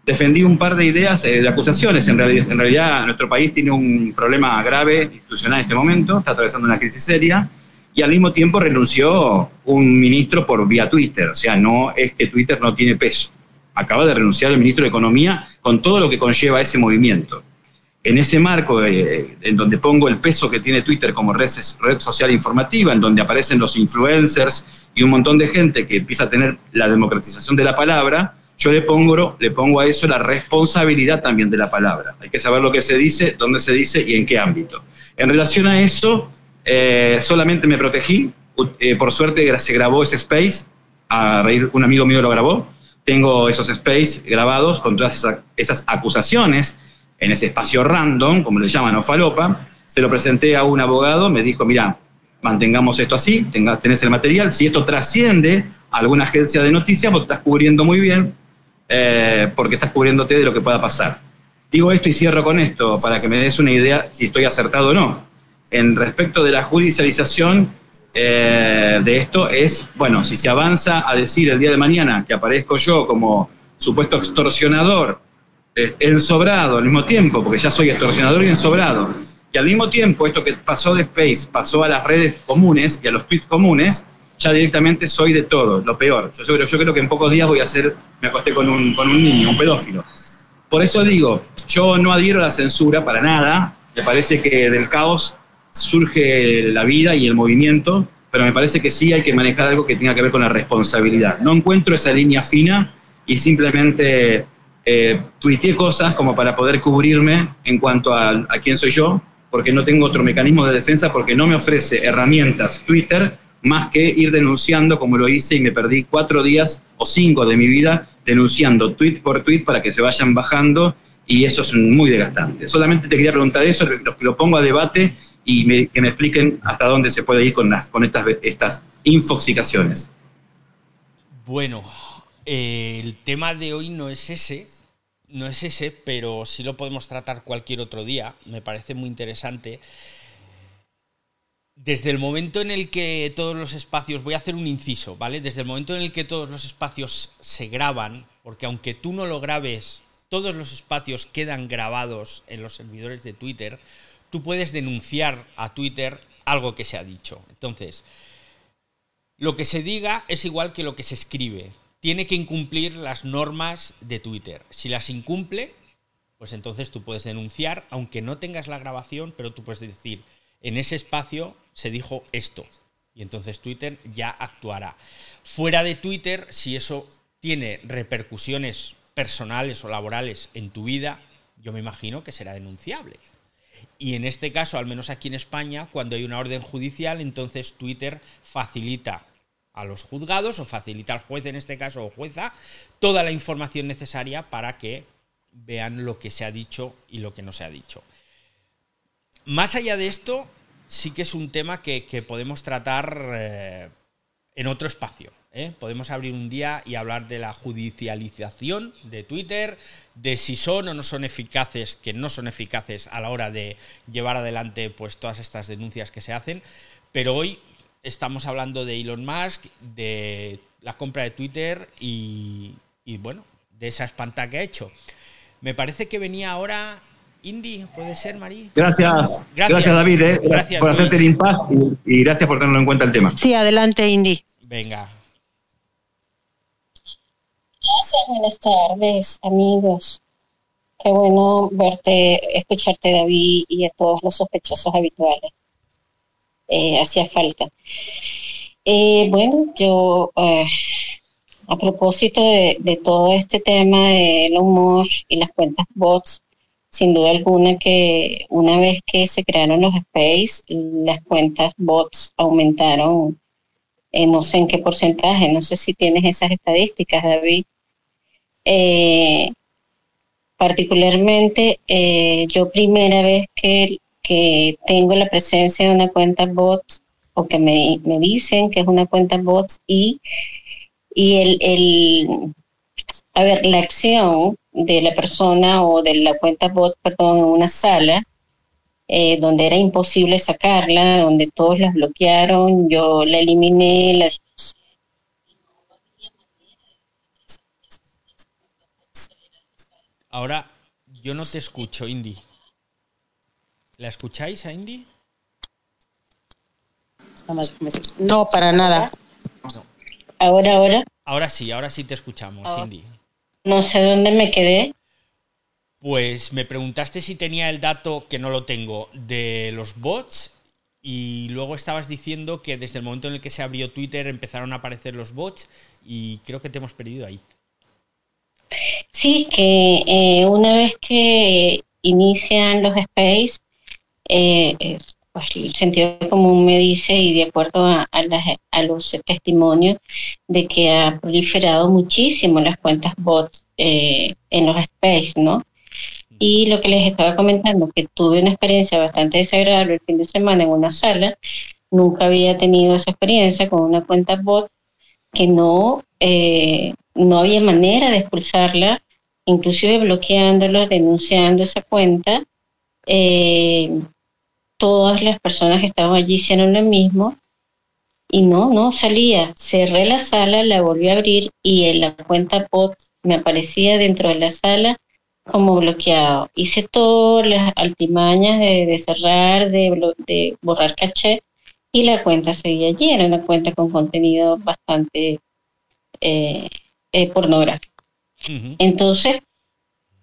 defendí un par de ideas eh, de acusaciones. En realidad, en realidad, nuestro país tiene un problema grave institucional en este momento, está atravesando una crisis seria, y al mismo tiempo renunció un ministro por vía Twitter. O sea, no es que Twitter no tiene peso. Acaba de renunciar el ministro de Economía con todo lo que conlleva ese movimiento. En ese marco, eh, en donde pongo el peso que tiene Twitter como red, red social informativa, en donde aparecen los influencers y un montón de gente que empieza a tener la democratización de la palabra, yo le pongo, le pongo a eso la responsabilidad también de la palabra. Hay que saber lo que se dice, dónde se dice y en qué ámbito. En relación a eso, eh, solamente me protegí. Eh, por suerte se grabó ese space, a un amigo mío lo grabó. Tengo esos space grabados con todas esas, acusaciones en ese espacio random, como le llaman, o falopa. Se lo presenté a un abogado, me dijo, mira, mantengamos esto así, tenés el material. Si esto trasciende a alguna agencia de noticias, vos estás cubriendo muy bien, eh, porque estás cubriéndote de lo que pueda pasar. Digo esto y cierro con esto para que me des una idea si estoy acertado o no. En respecto de la judicialización eh, de esto es, bueno, si se avanza a decir el día de mañana que aparezco yo como supuesto extorsionador, eh, ensobrado al mismo tiempo, porque ya soy extorsionador y ensobrado, y al mismo tiempo esto que pasó de Space pasó a las redes comunes y a los tweets comunes, ya directamente soy de todo, lo peor. Yo, yo, yo creo que en pocos días voy a hacer, me acosté con un, con un niño, un pedófilo. Por eso digo, yo no adhiero a la censura para nada, me parece que del caos surge la vida y el movimiento, pero me parece que sí hay que manejar algo que tenga que ver con la responsabilidad. No encuentro esa línea fina y simplemente eh, tuiteé cosas como para poder cubrirme en cuanto a, a quién soy yo, porque no tengo otro mecanismo de defensa, porque no me ofrece herramientas Twitter más que ir denunciando como lo hice y me perdí cuatro días o cinco de mi vida denunciando tweet por tweet para que se vayan bajando y eso es muy desgastante. Solamente te quería preguntar eso, lo, lo pongo a debate y que me expliquen hasta dónde se puede ir con, las, con estas, estas infoxicaciones. Bueno, el tema de hoy no es ese, no es ese, pero sí lo podemos tratar cualquier otro día. Me parece muy interesante. Desde el momento en el que todos los espacios, voy a hacer un inciso, ¿vale? Desde el momento en el que todos los espacios se graban, porque aunque tú no lo grabes, todos los espacios quedan grabados en los servidores de Twitter, tú puedes denunciar a Twitter algo que se ha dicho. Entonces, lo que se diga es igual que lo que se escribe. Tiene que incumplir las normas de Twitter. Si las incumple, pues entonces tú puedes denunciar, aunque no tengas la grabación, pero tú puedes decir, en ese espacio se dijo esto. Y entonces Twitter ya actuará. Fuera de Twitter, si eso tiene repercusiones personales o laborales en tu vida, yo me imagino que será denunciable. Y en este caso, al menos aquí en España, cuando hay una orden judicial, entonces Twitter facilita a los juzgados o facilita al juez en este caso o jueza toda la información necesaria para que vean lo que se ha dicho y lo que no se ha dicho. Más allá de esto, sí que es un tema que, podemos tratar eh, en otro espacio. ¿Eh? Podemos abrir un día y hablar de la judicialización de Twitter, de si son o no son eficaces, que no son eficaces a la hora de llevar adelante pues, todas estas denuncias que se hacen. Pero hoy estamos hablando de Elon Musk, de la compra de Twitter y, y bueno, de esa espanta que ha hecho. Me parece que venía ahora Indy, ¿puede ser, Marí? Gracias. Gracias, David, eh, por hacerte el impasse y, gracias por tenerlo en cuenta el tema. Sí, adelante, Indy. Venga. Gracias, buenas tardes, amigos. Qué bueno verte, escucharte, David, y a todos los sospechosos habituales. Eh, hacía falta. Eh, bueno, yo a propósito de, todo este tema de Elon Musk y las cuentas bots, sin duda alguna que una vez que se crearon los space, las cuentas bots aumentaron, eh, no sé en qué porcentaje, no sé si tienes esas estadísticas, David. Eh, particularmente, eh, yo primera vez que, que tengo la presencia de una cuenta bot o que me, me dicen que es una cuenta bot y, y el, el, a ver, la acción de la persona o de la cuenta bot, perdón, en una sala eh, donde era imposible sacarla, donde todos la bloquearon, yo la eliminé, la Ahora yo no te escucho, Indy. ¿La escucháis a Indy? No, para nada. Ahora, ahora. Ahora sí, ahora sí te escuchamos, Ah. Indy. No sé dónde me quedé. Pues me preguntaste si tenía el dato, que no lo tengo, de los bots. Y luego estabas diciendo que desde el momento en el que se abrió Twitter empezaron a aparecer los bots. Y creo que te hemos perdido ahí. Sí, que eh, una vez que inician los space, eh, pues el sentido común me dice, y de acuerdo a los testimonios, de que ha proliferado muchísimo las cuentas bots eh, en los space, ¿no? Y lo que les estaba comentando, que tuve una experiencia bastante desagradable el fin de semana en una sala, nunca había tenido esa experiencia con una cuenta bot que no, eh, no había manera de expulsarla, inclusive bloqueándola, denunciando esa cuenta. Eh, todas las personas que estaban allí hicieron lo mismo y no, no salía. Cerré la sala, la volví a abrir y en la cuenta bot me aparecía dentro de la sala como bloqueado. Hice todas las altimañas de, de cerrar, de, de borrar caché y la cuenta seguía allí. Era una cuenta con contenido bastante eh, eh, pornográfico. Entonces,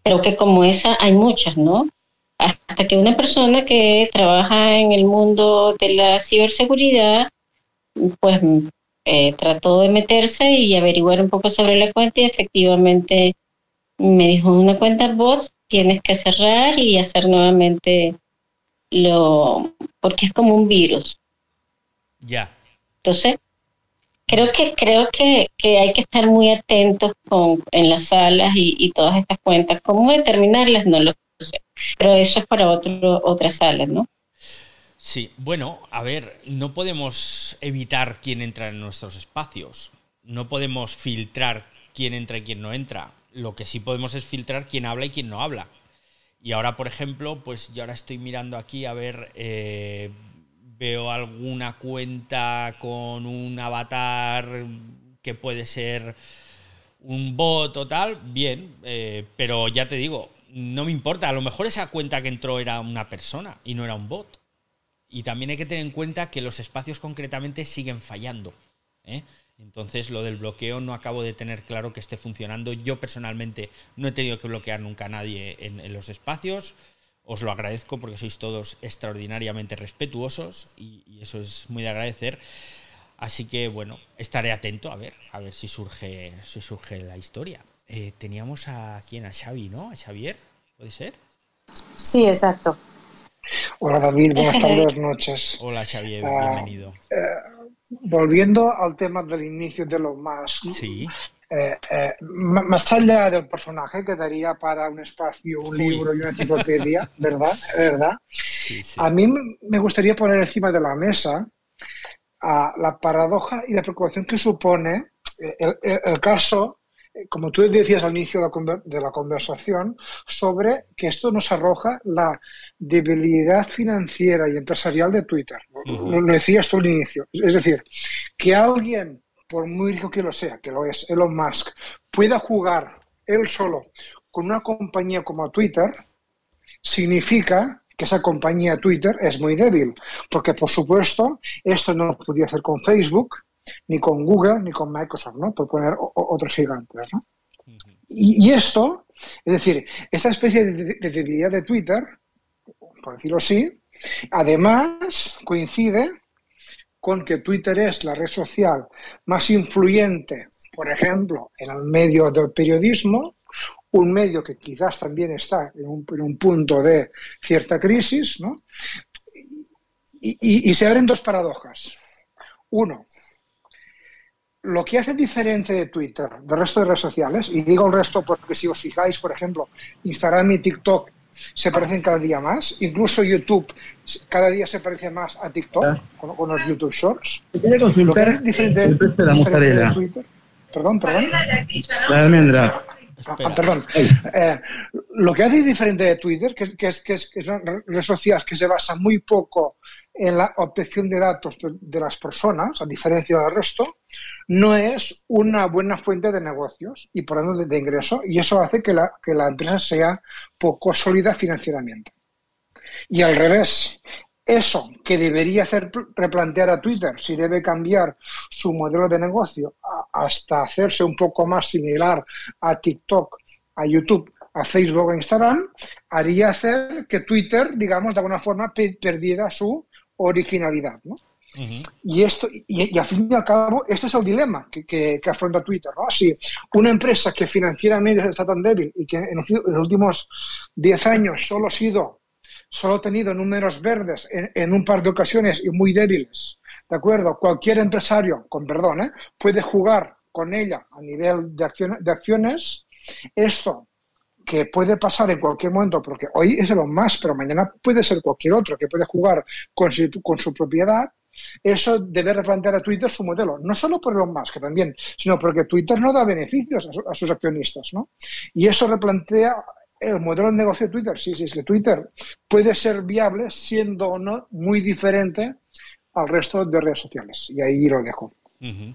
creo que como esa hay muchas, ¿no? Hasta que una persona que trabaja en el mundo de la ciberseguridad, pues eh, trató de meterse y averiguar un poco sobre la cuenta y efectivamente me dijo una cuenta bot, tienes que cerrar y hacer nuevamente lo, porque es como un virus. Ya. Entonces, creo que creo que, que hay que estar muy atentos con, en las salas y, y todas estas cuentas. ¿Cómo determinarlas? No lo sé. Pero eso es para otro, otras salas, ¿no? Sí, bueno, a ver, no podemos evitar quién entra en nuestros espacios. No podemos filtrar quién entra y quién no entra. Lo que sí podemos es filtrar quién habla y quién no habla. Y ahora, por ejemplo, pues yo ahora estoy mirando aquí a ver, eh, veo alguna cuenta con un avatar que puede ser un bot o tal, bien, eh, pero ya te digo, no me importa, a lo mejor esa cuenta que entró era una persona y no era un bot. Y también hay que tener en cuenta que los espacios concretamente siguen fallando. ¿eh? Entonces lo del bloqueo no acabo de tener claro que esté funcionando. Yo personalmente no he tenido que bloquear nunca a nadie en, en los espacios. Os lo agradezco porque sois todos extraordinariamente respetuosos y, y eso es muy de agradecer. Así que bueno, estaré atento a ver, a ver si surge, si surge la historia. Eh, teníamos a quién, a Xavi, ¿no? A Xavier, ¿puede ser? Sí, exacto. Hola David, buenas tardes, noches. Hola Xavier, Ah, bienvenido. Volviendo al tema del inicio de los más, Sí, eh, eh, más allá del personaje, quedaría para un espacio, un libro y una enciclopedia, ¿verdad? ¿verdad? sí, sí. A mí me gustaría poner encima de la mesa la paradoja y la preocupación que supone eh, el, el- el caso, eh, como tú decías al inicio de la conversación, sobre que esto nos arroja la debilidad financiera y empresarial de Twitter. Lo, lo decías tú al inicio. Es decir, que alguien, por muy rico que lo sea, que lo es, Elon Musk, pueda jugar él solo con una compañía como Twitter, significa que esa compañía Twitter es muy débil, porque por supuesto esto no lo podía hacer con Facebook, ni con Google, ni con Microsoft, ¿no? Por poner otros gigantes, ¿no? Y, y esto, es decir, esta especie de debilidad de Twitter, por decirlo así, además coincide con que Twitter es la red social más influyente por ejemplo, en el medio del periodismo, un medio que quizás también está en un, punto de cierta crisis, ¿no? Y- y se abren dos paradojas. Uno, lo que hace diferente de Twitter del resto de redes sociales, y digo el resto porque si os fijáis, por ejemplo, Instagram y TikTok se parecen cada día más, incluso YouTube cada día se parece más a TikTok con, con los YouTube Shorts. Quería consultar el precio de la mozzarella. Perdón, perdón. La almendra. Ah, ah, perdón. Eh, lo que hace diferente de Twitter, que es, que, es, que es una red social que se basa muy poco en la obtención de datos de, las personas, a diferencia del resto, no es una buena fuente de negocios y por tanto de, ingreso, y eso hace que la, que la empresa sea poco sólida financieramente. Y al revés, eso que debería hacer replantear a Twitter si debe cambiar su modelo de negocio hasta hacerse un poco más similar a TikTok, a YouTube, a Facebook e Instagram, haría hacer que Twitter, digamos, de alguna forma pe- perdiera su originalidad. ¿no? Y esto, y, y al fin y al cabo, este es el dilema que, que- que afronta Twitter, ¿no? Si una empresa que financieramente está tan débil y que en los, en los últimos 10 años solo ha sido, solo ha tenido números verdes en, en un par de ocasiones y muy débiles, ¿de acuerdo? Cualquier empresario, con perdón, ¿eh? puede jugar con ella a nivel de, acciones de acciones. Esto que puede pasar en cualquier momento, porque hoy es lo más, pero mañana puede ser cualquier otro que puede jugar con su, con su propiedad, eso debe replantear a Twitter su modelo, no solo por Elon Musk, que también, sino porque Twitter no da beneficios a, a sus accionistas, ¿no? Y eso replantea el modelo de negocio de Twitter. Sí, sí, es que Twitter puede ser viable siendo o no muy diferente al resto de redes sociales. Y ahí lo dejo. Ujú.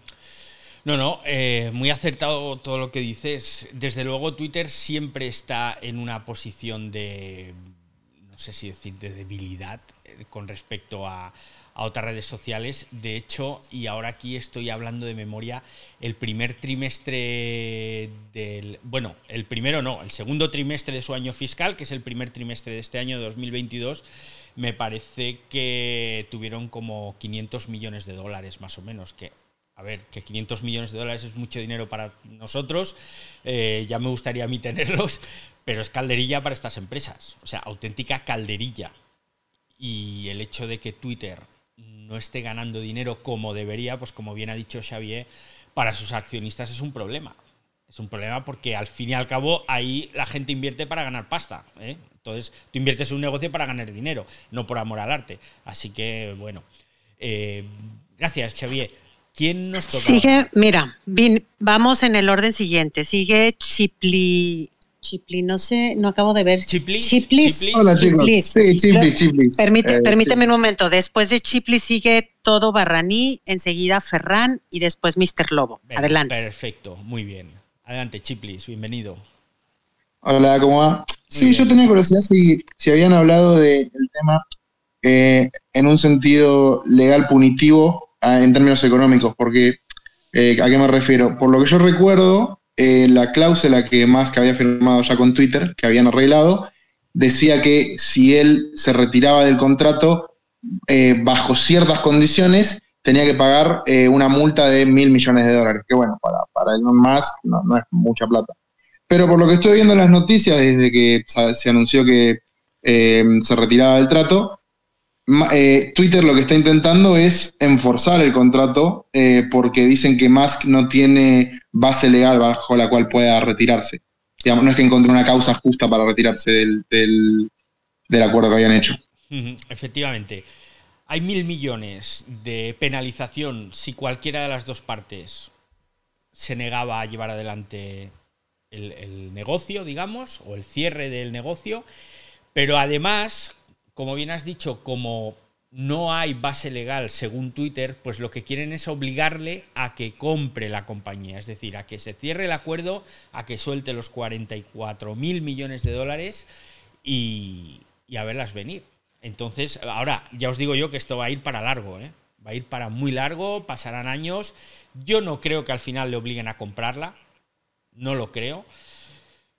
No, no, eh, muy acertado todo lo que dices. Desde luego Twitter siempre está en una posición de, no sé si decir, de debilidad eh, con respecto a, a otras redes sociales. De hecho, y ahora aquí estoy hablando de memoria, el primer trimestre del... Bueno, el primero no, el segundo trimestre de su año fiscal, que es el primer trimestre de este año 2022, me parece que tuvieron como 500 millones de dólares más o menos, que a ver, que 500 millones de dólares es mucho dinero para nosotros, eh, ya me gustaría a mí tenerlos, pero es calderilla para estas empresas, o sea, auténtica calderilla. Y el hecho de que Twitter no esté ganando dinero como debería, pues como bien ha dicho Xavier, para sus accionistas es un problema. Es un problema porque al fin y al cabo ahí la gente invierte para ganar pasta. ¿eh? Entonces tú inviertes en un negocio para ganar dinero, no por amor al arte. Así que bueno, eh, gracias Xavier. ¿Quién nos toca? Sigue, mira, vin- vamos en el orden siguiente. Sigue Chipli. Chipli, no sé, no acabo de ver. Chiplis. Chiplis. Hola chicos. Chiplis. Sí, Chiplis, Chiplis. Permite- Eh, permíteme un momento. Después de Chipli sigue todo Barraní, enseguida Ferran y después Mr. Lobo. Adelante. Perfecto, muy bien. Adelante, Chiplis, bienvenido. Hola, ¿cómo va? Sí, yo tenía curiosidad si, si habían hablado del tema eh, en un sentido legal punitivo en términos económicos, porque eh, ¿a qué me refiero? Por lo que yo recuerdo, eh, la cláusula que Musk había firmado ya con Twitter, que habían arreglado, decía que si él se retiraba del contrato eh, bajo ciertas condiciones, tenía que pagar eh, una multa de mil millones de dólares, que bueno, para, para Elon Musk no, no es mucha plata. Pero por lo que estoy viendo en las noticias, desde que se anunció que eh, se retiraba del trato, eh, Twitter lo que está intentando es enforzar el contrato eh, porque dicen que Musk no tiene base legal bajo la cual pueda retirarse. No es que encontró una causa justa para retirarse del, del- acuerdo que habían hecho. Efectivamente. Hay mil millones de penalización si cualquiera de las dos partes se negaba a llevar adelante el, el negocio, digamos, o el cierre del negocio. Pero además, como bien has dicho, como no hay base legal según Twitter, pues lo que quieren es obligarle a que compre la compañía, es decir, a que se cierre el acuerdo, a que suelte los 44 mil millones de dólares y, a verlas venir. Entonces, ahora, ya os digo yo que esto va a ir para largo, ¿eh? Va a ir para muy largo, pasarán años. Yo no creo que al final le obliguen a comprarla, no lo creo,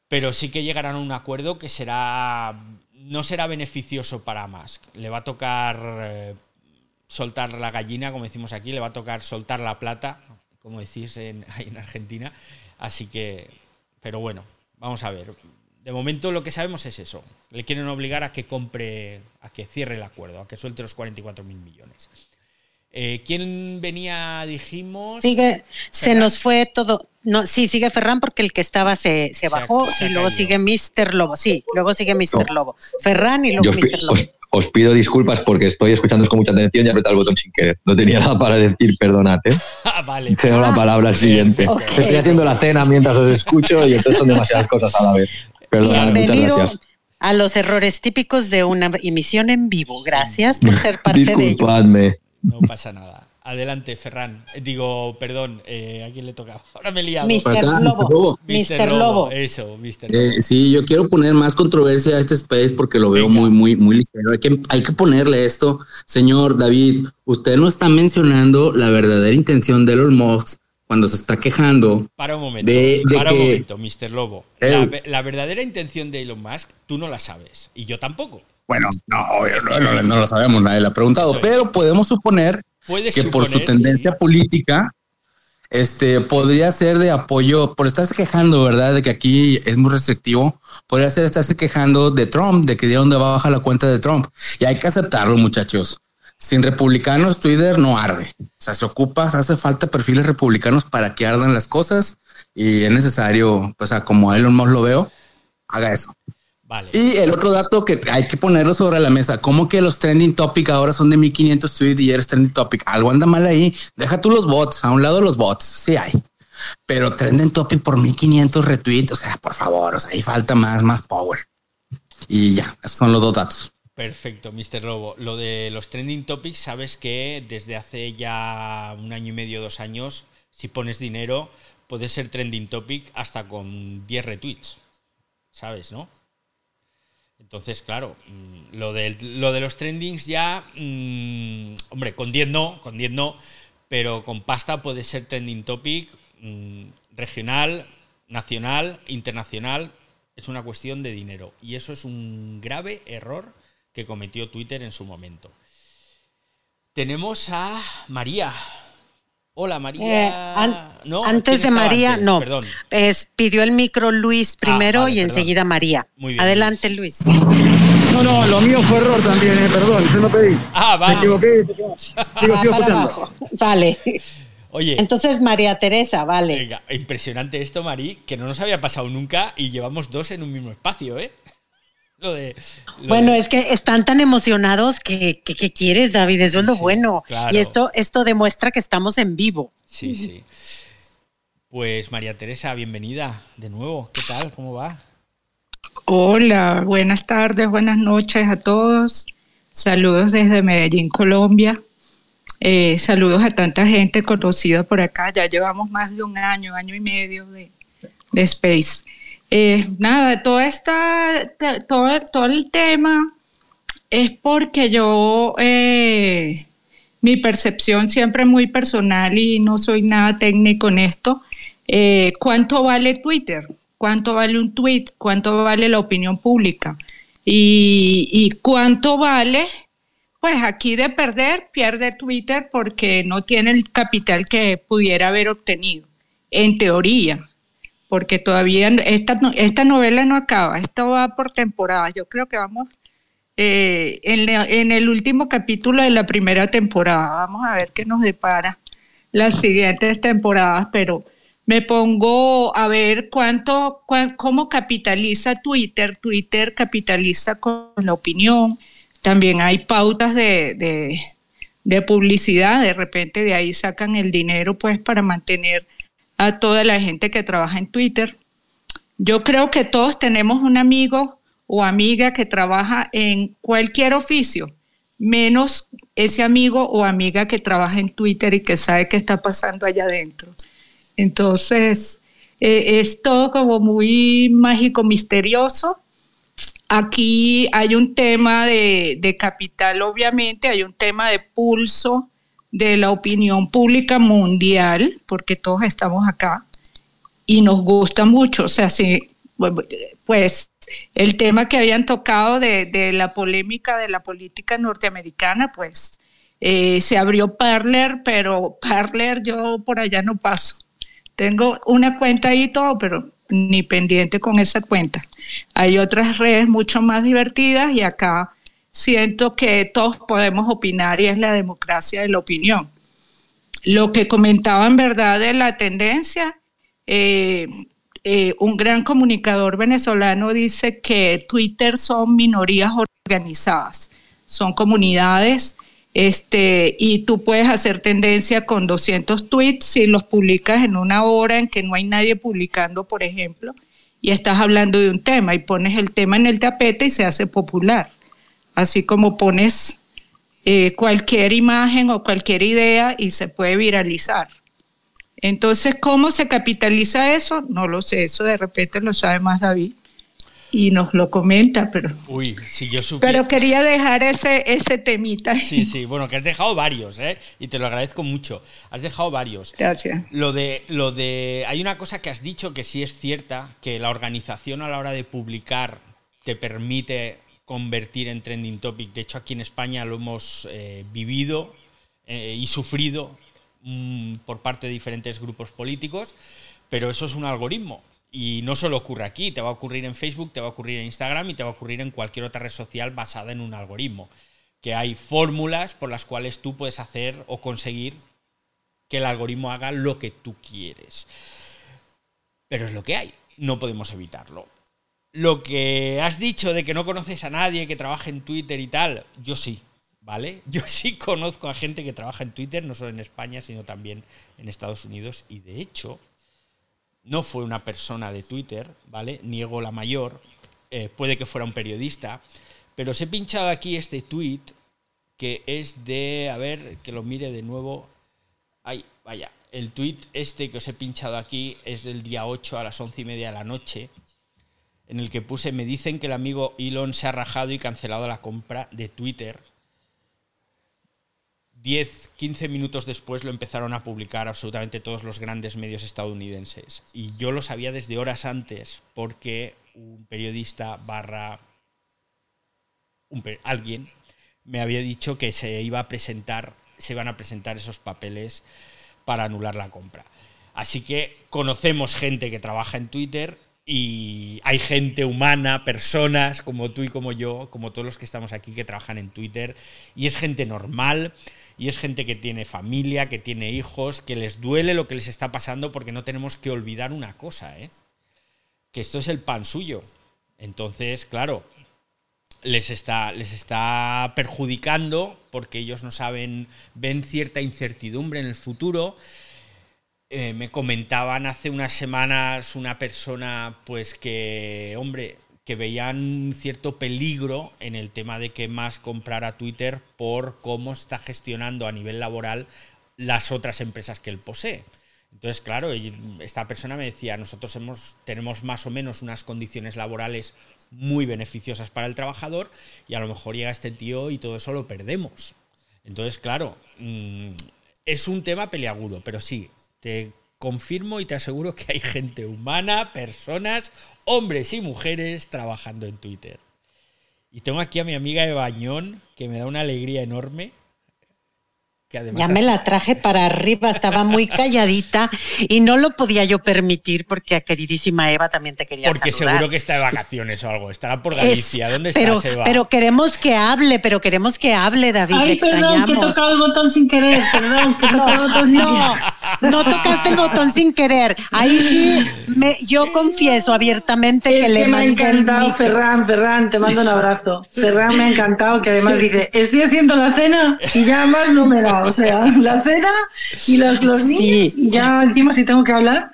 pero sí que llegarán a un acuerdo que será no será beneficioso para Musk. Le va a tocar eh, soltar la gallina, como decimos aquí, le va a tocar soltar la plata, como decís en, en Argentina. Así que, pero bueno, vamos a ver. De momento lo que sabemos es eso. Le quieren obligar a que compre, a que cierre el acuerdo, a que suelte los 44 mil millones. Eh, ¿Quién venía, dijimos? Sigue, se nos fue todo. No, sí, sigue Ferran porque el que estaba se, se bajó se y luego sigue Mr. Lobo. Sí, luego sigue Mr. Lobo. Ferran y luego Yo Mr. Lobo. os- os pido disculpas porque estoy escuchándoos con mucha atención y he apretado el botón sin querer. No tenía nada para decir, perdonad. ¿eh? Ah, vale. Cedo la palabra al siguiente. Ok. Estoy haciendo la cena mientras os escucho y entonces son demasiadas cosas a la vez. Perdonad, muchas Bienvenido gracias. a los errores típicos de una emisión en vivo. Gracias por ser parte de ello. No pasa nada. Adelante, Ferran. Eh, Digo, perdón, eh, ¿a quién le tocaba? Ahora me he liado. Acá, Lobo. Mr. Lobo. Eso, Mr. Lobo. Eh, sí, yo quiero poner más controversia a este space porque lo veo Venga. muy, muy, muy ligero. Hay que, hay que ponerle esto. Señor David, usted no está mencionando la verdadera intención de Elon Musk cuando se está quejando. Para un momento. de- de para un momento, Mr. Lobo. Eh. La, la verdadera intención de Elon Musk, tú no la sabes. Y yo tampoco. Bueno, no, no, no, lo sabemos, nadie le ha preguntado, Sí. pero podemos suponer que por su tendencia sí. política, este podría ser de apoyo, por estarse quejando, ¿verdad? De que aquí es muy restrictivo, podría ser estarse quejando de Trump, de que de dónde baja la cuenta de Trump. Y hay que aceptarlo, muchachos. Sin republicanos, Twitter no arde. O sea, se ocupa, hace falta perfiles republicanos para que ardan las cosas y es necesario, pues, a como Elon Musk lo veo, haga eso. Vale. Y el otro dato que hay que ponerlo sobre la mesa, como que los trending topic ahora son de 1500 tweets y eres trending topic. Algo anda mal ahí. Deja tú los bots, a un lado los bots, sí hay. Pero trending topic por 1500 retweets, o sea, por favor, o sea, ahí falta más, más power. Y ya, esos son los dos datos. Perfecto, Mr. Lobo. Lo de los trending topics, sabes que desde hace ya un año y medio, dos años, si pones dinero, puede ser trending topic hasta con 10 retweets. ¿Sabes, no? Entonces, claro, mm, lo de, lo de los trendings ya, mm, hombre, con 10 no, con 10 no, pero con pasta puede ser trending topic mm, regional, nacional, internacional, es una cuestión de dinero. Y eso es un grave error que cometió Twitter en su momento. Tenemos a María. Hola, María. Eh, an- No, antes ¿quién de María, antes? no. Perdón. Es, pidió el micro Luis primero Ah, vale, y perdón. enseguida María. Muy bien, Adelante, Luis. No, no, lo mío fue error también, eh, perdón, yo no pedí. Ah, Me vale. equivoqué. Sigo, Ah, sigo escuchando. Vale. Oye, Entonces, María Teresa, vale. venga, impresionante esto, Mari, que no nos había pasado nunca y llevamos dos en un mismo espacio, ¿eh? Lo de. lo Bueno, de- es que están tan emocionados que, que, que quieres, David, eso es lo Sí, bueno. claro. Y esto, esto demuestra que estamos en vivo. Sí, sí. Pues María Teresa, bienvenida de nuevo. ¿Qué tal? ¿Cómo va? Hola, buenas tardes, buenas noches a todos. Saludos desde Medellín, Colombia. Eh, saludos a tanta gente conocida por acá. Ya llevamos más de un año, año y medio de, de Space. Eh, nada, todo, esta, ta- todo, todo el tema es porque yo, eh, mi percepción siempre muy personal y no soy nada técnico en esto. Eh, ¿Cuánto vale Twitter? ¿Cuánto vale un tweet? ¿Cuánto vale la opinión pública? Y, y cuánto vale, pues aquí de perder, pierde Twitter porque no tiene el capital que pudiera haber obtenido, en teoría, porque todavía esta, esta novela no acaba, esto va por temporadas. Yo creo que vamos eh, en, el último capítulo de la primera temporada. Vamos a ver qué nos depara las siguientes temporadas, pero me pongo a ver cuánto, cuán- cómo capitaliza Twitter. Twitter capitaliza con la opinión. También hay pautas de, de- de publicidad. De repente de ahí sacan el dinero pues para mantener a toda la gente que trabaja en Twitter. Yo creo que todos tenemos un amigo o amiga que trabaja en cualquier oficio, menos ese amigo o amiga que trabaja en Twitter y que sabe qué está pasando allá adentro. Entonces, eh, es todo como muy mágico, misterioso. Aquí hay un tema de capital, obviamente, hay un tema de pulso de la opinión pública mundial, porque todos estamos acá y nos gusta mucho. O sea, sí, pues el tema que habían tocado de, de la polémica de la política norteamericana, pues Eh, se abrió Parler, pero Parler yo por allá no paso. Tengo una cuenta ahí y todo, pero ni pendiente con esa cuenta. Hay otras redes mucho más divertidas y acá siento que todos podemos opinar y es la democracia de la opinión. Lo que comentaba en verdad de la tendencia, eh, eh, un gran comunicador venezolano dice que Twitter son minorías organizadas, son comunidades este, y tú puedes hacer tendencia con 200 tweets si los publicas en una hora en que no hay nadie publicando, por ejemplo, y estás hablando de un tema y pones el tema en el tapete y se hace popular. Así como pones eh, cualquier imagen o cualquier idea y se puede viralizar. Entonces, ¿cómo se capitaliza eso? No lo sé, eso de repente lo sabe más David y nos lo comenta, pero... Uy, si yo supiera... Pero quería dejar ese, ese temita. Sí, sí, bueno, que has dejado varios, ¿eh? Y te lo agradezco mucho. Has dejado varios. Gracias. Lo de, lo de... Hay una cosa que has dicho que sí es cierta, que la organización a la hora de publicar te permite convertir en trending topic. De hecho, aquí en España lo hemos eh, vivido eh, y sufrido mm, por parte de diferentes grupos políticos, pero eso es un algoritmo. Y no solo ocurre aquí, te va a ocurrir en Facebook, te va a ocurrir en Instagram y te va a ocurrir en cualquier otra red social basada en un algoritmo. Que hay fórmulas por las cuales tú puedes hacer o conseguir que el algoritmo haga lo que tú quieres. Pero es lo que hay, no podemos evitarlo. Lo que has dicho de que no conoces a nadie que trabaje en Twitter y tal, yo sí, ¿vale? Yo sí conozco a gente que trabaja en Twitter, no solo en España, sino también en Estados Unidos. Y de hecho, no fue una persona de Twitter, ¿vale? Niego la mayor, eh, puede que fuera un periodista, pero os he pinchado aquí este tweet que es de, a ver, que lo mire de nuevo. Ay, vaya, el tweet este que os he pinchado aquí es del día 8 a las 11 y media de la noche, en el que puse, me dicen que el amigo Elon se ha rajado y cancelado la compra de Twitter 10, 15 minutos después lo empezaron a publicar absolutamente todos los grandes medios estadounidenses. Y yo lo sabía desde horas antes porque un periodista barra alguien me había dicho que se iba a presentar, se iban a presentar esos papeles para anular la compra. Así que conocemos gente que trabaja en Twitter y hay gente humana, personas como tú y como yo, como todos los que estamos aquí que trabajan en Twitter, y es gente normal, y es gente que tiene familia, que tiene hijos, que les duele lo que les está pasando porque no tenemos que olvidar una cosa, ¿eh? que esto es el pan suyo. Entonces, claro, les está, les está perjudicando porque ellos no saben, ven cierta incertidumbre en el futuro. Eh, me comentaban hace unas semanas una persona, pues que, hombre, que veían cierto peligro en el tema de que más comprara Twitter por cómo está gestionando a nivel laboral las otras empresas que él posee. Entonces, claro, esta persona me decía, nosotros hemos, tenemos más o menos unas condiciones laborales muy beneficiosas para el trabajador y a lo mejor llega este tío y todo eso lo perdemos. Entonces, claro, mm, es un tema peliagudo, pero sí, te confirmo y te aseguro que hay gente humana, personas, hombres y mujeres trabajando en Twitter. Y tengo aquí a mi amiga de Bañón, que me da una alegría enorme, ya me la traje para arriba, estaba muy calladita y no lo podía yo permitir porque a queridísima Eva también te quería Porque seguro que está de vacaciones o algo, estará por Galicia. ¿Dónde pero, estás, Eva? Pero queremos que hable, pero queremos que hable, David. Ay, perdón, que he tocado el botón sin querer, perdón, que he tocado el botón sin no, no tocaste el botón sin querer. Ahí sí, me, yo confieso abiertamente que, le me ha encantado, Ferran, Ferran, te mando un abrazo. Ferran me ha encantado, que además dice, estoy haciendo la cena y ya más no me da o sea, la cena y los, los niños, ya encima si tengo que hablar.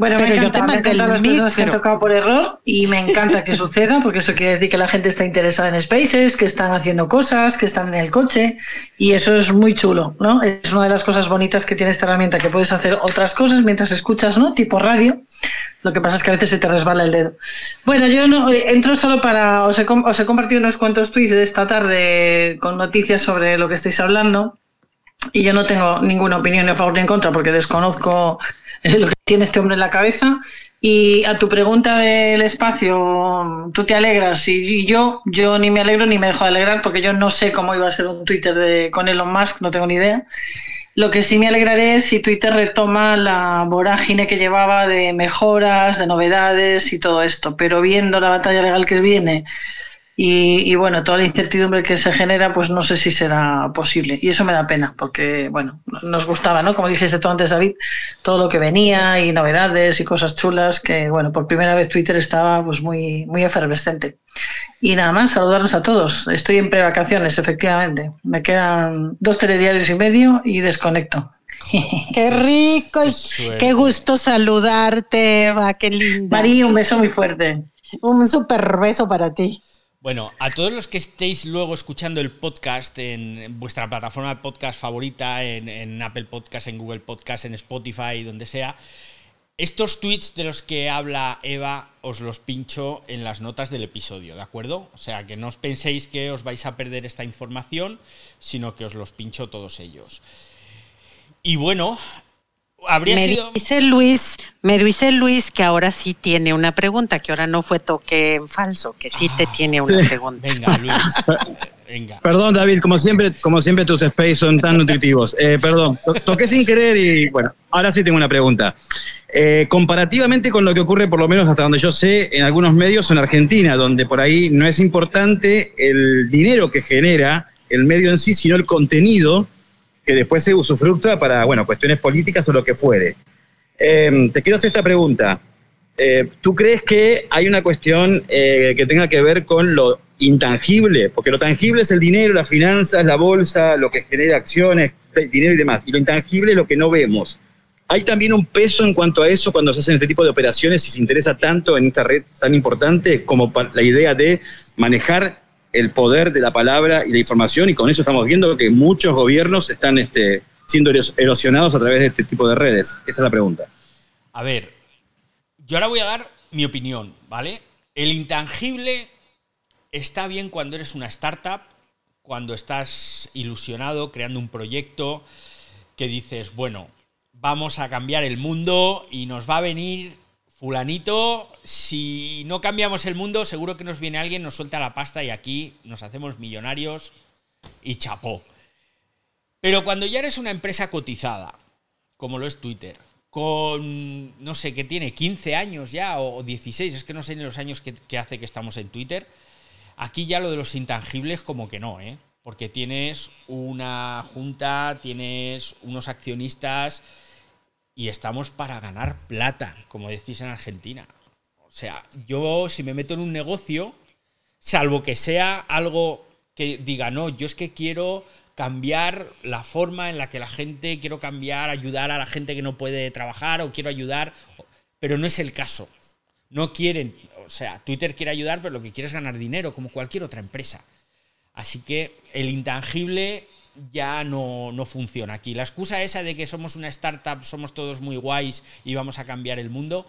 Bueno, me encanta, me encantan las personas que han tocado por error y me encanta que suceda porque eso quiere decir que la gente está interesada en spaces, que están haciendo cosas, que están en el coche y eso es muy chulo, ¿no? Es una de las cosas bonitas que tiene esta herramienta, que puedes hacer otras cosas mientras escuchas, ¿no? Tipo radio. Lo que pasa es que a veces se te resbala el dedo. Bueno, yo no entro solo para. Os he, os he compartido unos cuantos tweets de esta tarde con noticias sobre lo que estáis hablando y yo no tengo ninguna opinión ni a favor ni en contra porque desconozco eh, lo que tiene este hombre en la cabeza. Y a tu pregunta del espacio, tú te alegras y yo, yo ni me alegro ni me dejo de alegrar porque yo no sé cómo iba a ser un Twitter de, con Elon Musk, no tengo ni idea. Lo que sí me alegraré es si Twitter retoma la vorágine que llevaba de mejoras, de novedades y todo esto, pero viendo la batalla legal que viene y, y, bueno, toda la incertidumbre que se genera, pues no sé si será posible. Y eso me da pena, porque bueno, nos gustaba, ¿no? Como dijiste tú antes, David, todo lo que venía y novedades y cosas chulas, que bueno, por primera vez Twitter estaba pues muy, muy efervescente. Y nada más, saludarlos a todos. Estoy en prevacaciones, efectivamente. Me quedan dos telediarios y medio y desconecto. Qué rico y qué gusto saludarte, Eva, qué linda. María, un beso muy fuerte. Un super beso para ti. Bueno, a todos los que estéis luego escuchando el podcast en vuestra plataforma de podcast favorita, en, Apple Podcast, en Google Podcast, en Spotify, donde sea, estos tweets de los que habla Eva os los pincho en las notas del episodio, ¿de acuerdo? O sea, que no os penséis que os vais a perder esta información, sino que os los pincho todos ellos. Y bueno, habría me sido... Dice Luis, me dice Luis que ahora sí tiene una pregunta, que ahora no fue toque en falso, que sí te tiene una Sí. pregunta. Venga, Luis. Venga. Perdón, David, como siempre, como siempre tus space son tan nutritivos. Eh, perdón, to- toqué sin querer y bueno, ahora sí tengo una pregunta. Eh, comparativamente con lo que ocurre, por lo menos hasta donde yo sé, en algunos medios en Argentina, donde por ahí no es importante el dinero que genera el medio en sí, sino el contenido que después se usufructa para, bueno, cuestiones políticas o lo que fuere. Eh, te quiero hacer esta pregunta. Eh, ¿Tú crees que hay una cuestión eh, que tenga que ver con lo intangible? Porque lo tangible es el dinero, las finanzas, la bolsa, lo que genera acciones, dinero y demás. Y lo intangible es lo que no vemos. ¿Hay también un peso en cuanto a eso cuando se hacen este tipo de operaciones y se interesa tanto en esta red tan importante como la idea de manejar el poder de la palabra y la información? Y con eso estamos viendo que muchos gobiernos están este, siendo eros- erosionados a través de este tipo de redes. Esa es la pregunta. A ver, yo ahora voy a dar mi opinión, ¿vale? El intangible está bien cuando eres una startup, cuando estás ilusionado, creando un proyecto que dices, bueno, vamos a cambiar el mundo y nos va a venir fulanito, si no cambiamos el mundo, seguro que nos viene alguien, nos suelta la pasta y aquí nos hacemos millonarios y chapó. Pero cuando ya eres una empresa cotizada, como lo es Twitter, con, no sé, que tiene 15 años ya o 16, es que no sé ni los años que, que hace que estamos en Twitter, aquí ya lo de los intangibles como que no, ¿eh? Porque tienes una junta, tienes unos accionistas y estamos para ganar plata, como decís en Argentina. O sea, yo si me meto en un negocio, salvo que sea algo que diga, no, yo es que quiero cambiar la forma en la que la gente, quiero cambiar, ayudar a la gente que no puede trabajar o quiero ayudar, pero no es el caso. No quieren, o sea, Twitter quiere ayudar, pero lo que quiere es ganar dinero, como cualquier otra empresa. Así que el intangible ya no, no funciona aquí. La excusa esa de que somos una startup, somos todos muy guays y vamos a cambiar el mundo,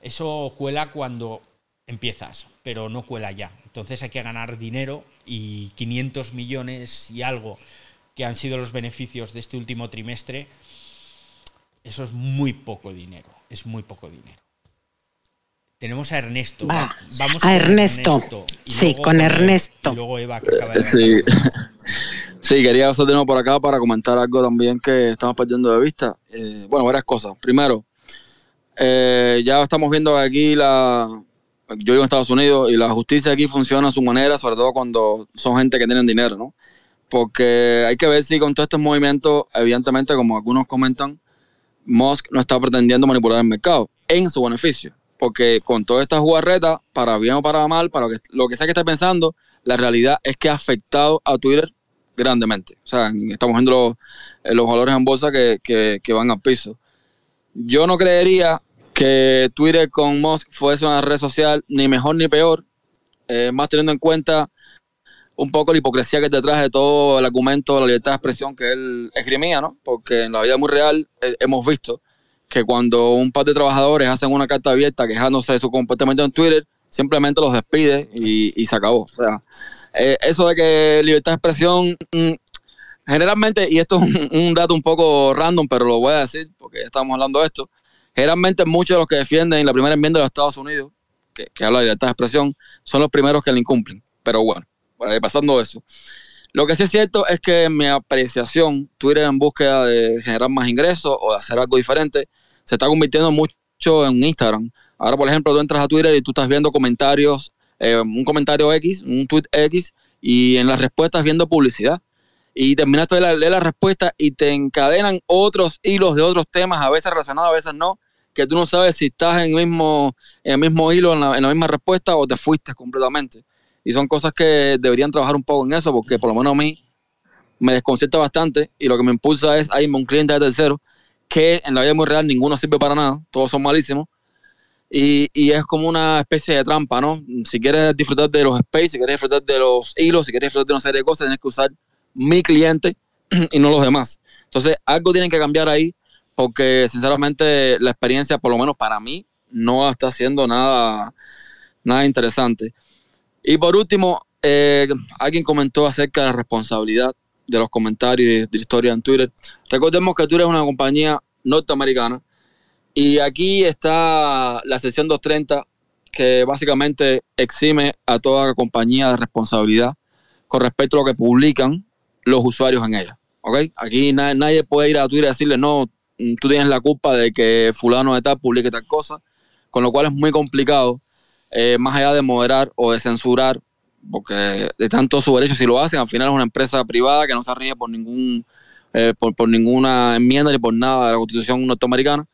eso cuela cuando empiezas, pero no cuela ya. Entonces hay que ganar dinero y 500 millones y algo que han sido los beneficios de este último trimestre, eso es muy poco dinero, es muy poco dinero. Tenemos a Ernesto. Va, Vamos a con Ernesto. y Sí, luego con Ernesto. Y luego Eva, que acaba de Sí. Sí, quería pasar de nuevo por acá para comentar algo también que estamos perdiendo de vista. Eh, bueno, varias cosas. Primero, eh, ya estamos viendo aquí la. Yo vivo en Estados Unidos y la justicia aquí funciona a su manera, sobre todo cuando son gente que tienen dinero, ¿no? Porque hay que ver si con todos estos movimientos, evidentemente, como algunos comentan, Musk no está pretendiendo manipular el mercado en su beneficio. Porque con todas estas jugarretas, para bien o para mal, para lo que, lo que sea que esté pensando, la realidad es que ha afectado a Twitter grandemente. O sea, estamos viendo los, eh, los valores en bolsa que, que- van al piso. Yo no creería que Twitter con Musk fuese una red social ni mejor ni peor, eh, más teniendo en cuenta un poco la hipocresía que detrás de todo el argumento de la libertad de expresión que él esgrimía, ¿no? Porque en la vida muy real eh, hemos visto que cuando un par de trabajadores hacen una carta abierta quejándose de su comportamiento en Twitter, simplemente los despide y, y se acabó. O sea, eh, eso de que libertad de expresión, mm, generalmente, y esto es un, dato un poco random, pero lo voy a decir porque ya estamos hablando de esto, Generalmente muchos de los que defienden la primera enmienda de los Estados Unidos, que, habla de libertad de expresión, son los primeros que la incumplen. Pero bueno, pasando eso. Lo que sí es cierto es que en mi apreciación, Twitter en búsqueda de generar más ingresos o de hacer algo diferente, se está convirtiendo mucho en Instagram. Ahora, por ejemplo, tú entras a Twitter y tú estás viendo comentarios, eh, un comentario X, un tweet X, y en las respuestas viendo publicidad. Y terminaste de leer la respuesta y te encadenan otros hilos de otros temas, a veces relacionados, a veces no, que tú no sabes si estás en el mismo, en el mismo hilo, en la, en la misma respuesta o te fuiste completamente. Y son cosas que deberían trabajar un poco en eso, porque por lo menos a mí me desconcierta bastante y lo que me impulsa es irme un cliente de tercero, que en la vida muy real ninguno sirve para nada, todos son malísimos. Y, es como una especie de trampa, ¿no? Si quieres disfrutar de los space, si quieres disfrutar de los hilos, si quieres disfrutar de una serie de cosas, tienes que usar mi cliente y no los demás. Entonces, algo tienen que cambiar ahí, porque sinceramente la experiencia, por lo menos para mí, no está siendo nada, nada interesante. Y por último, eh, alguien comentó acerca de la responsabilidad de los comentarios de la historia en Twitter. Recordemos que Twitter es una compañía norteamericana y aquí está la sección 230 que básicamente exime a toda compañía de responsabilidad con respecto a lo que publican los usuarios en ella. ¿okay? Aquí nadie puede ir a Twitter y decirle, no, tú tienes la culpa de que fulano de tal publique tal cosa, con lo cual es muy complicado eh, más allá de moderar o de censurar, porque de tanto su derecho si lo hacen, al final es una empresa privada que no se rige por ningún eh, por, ninguna enmienda ni por nada de la constitución norteamericana,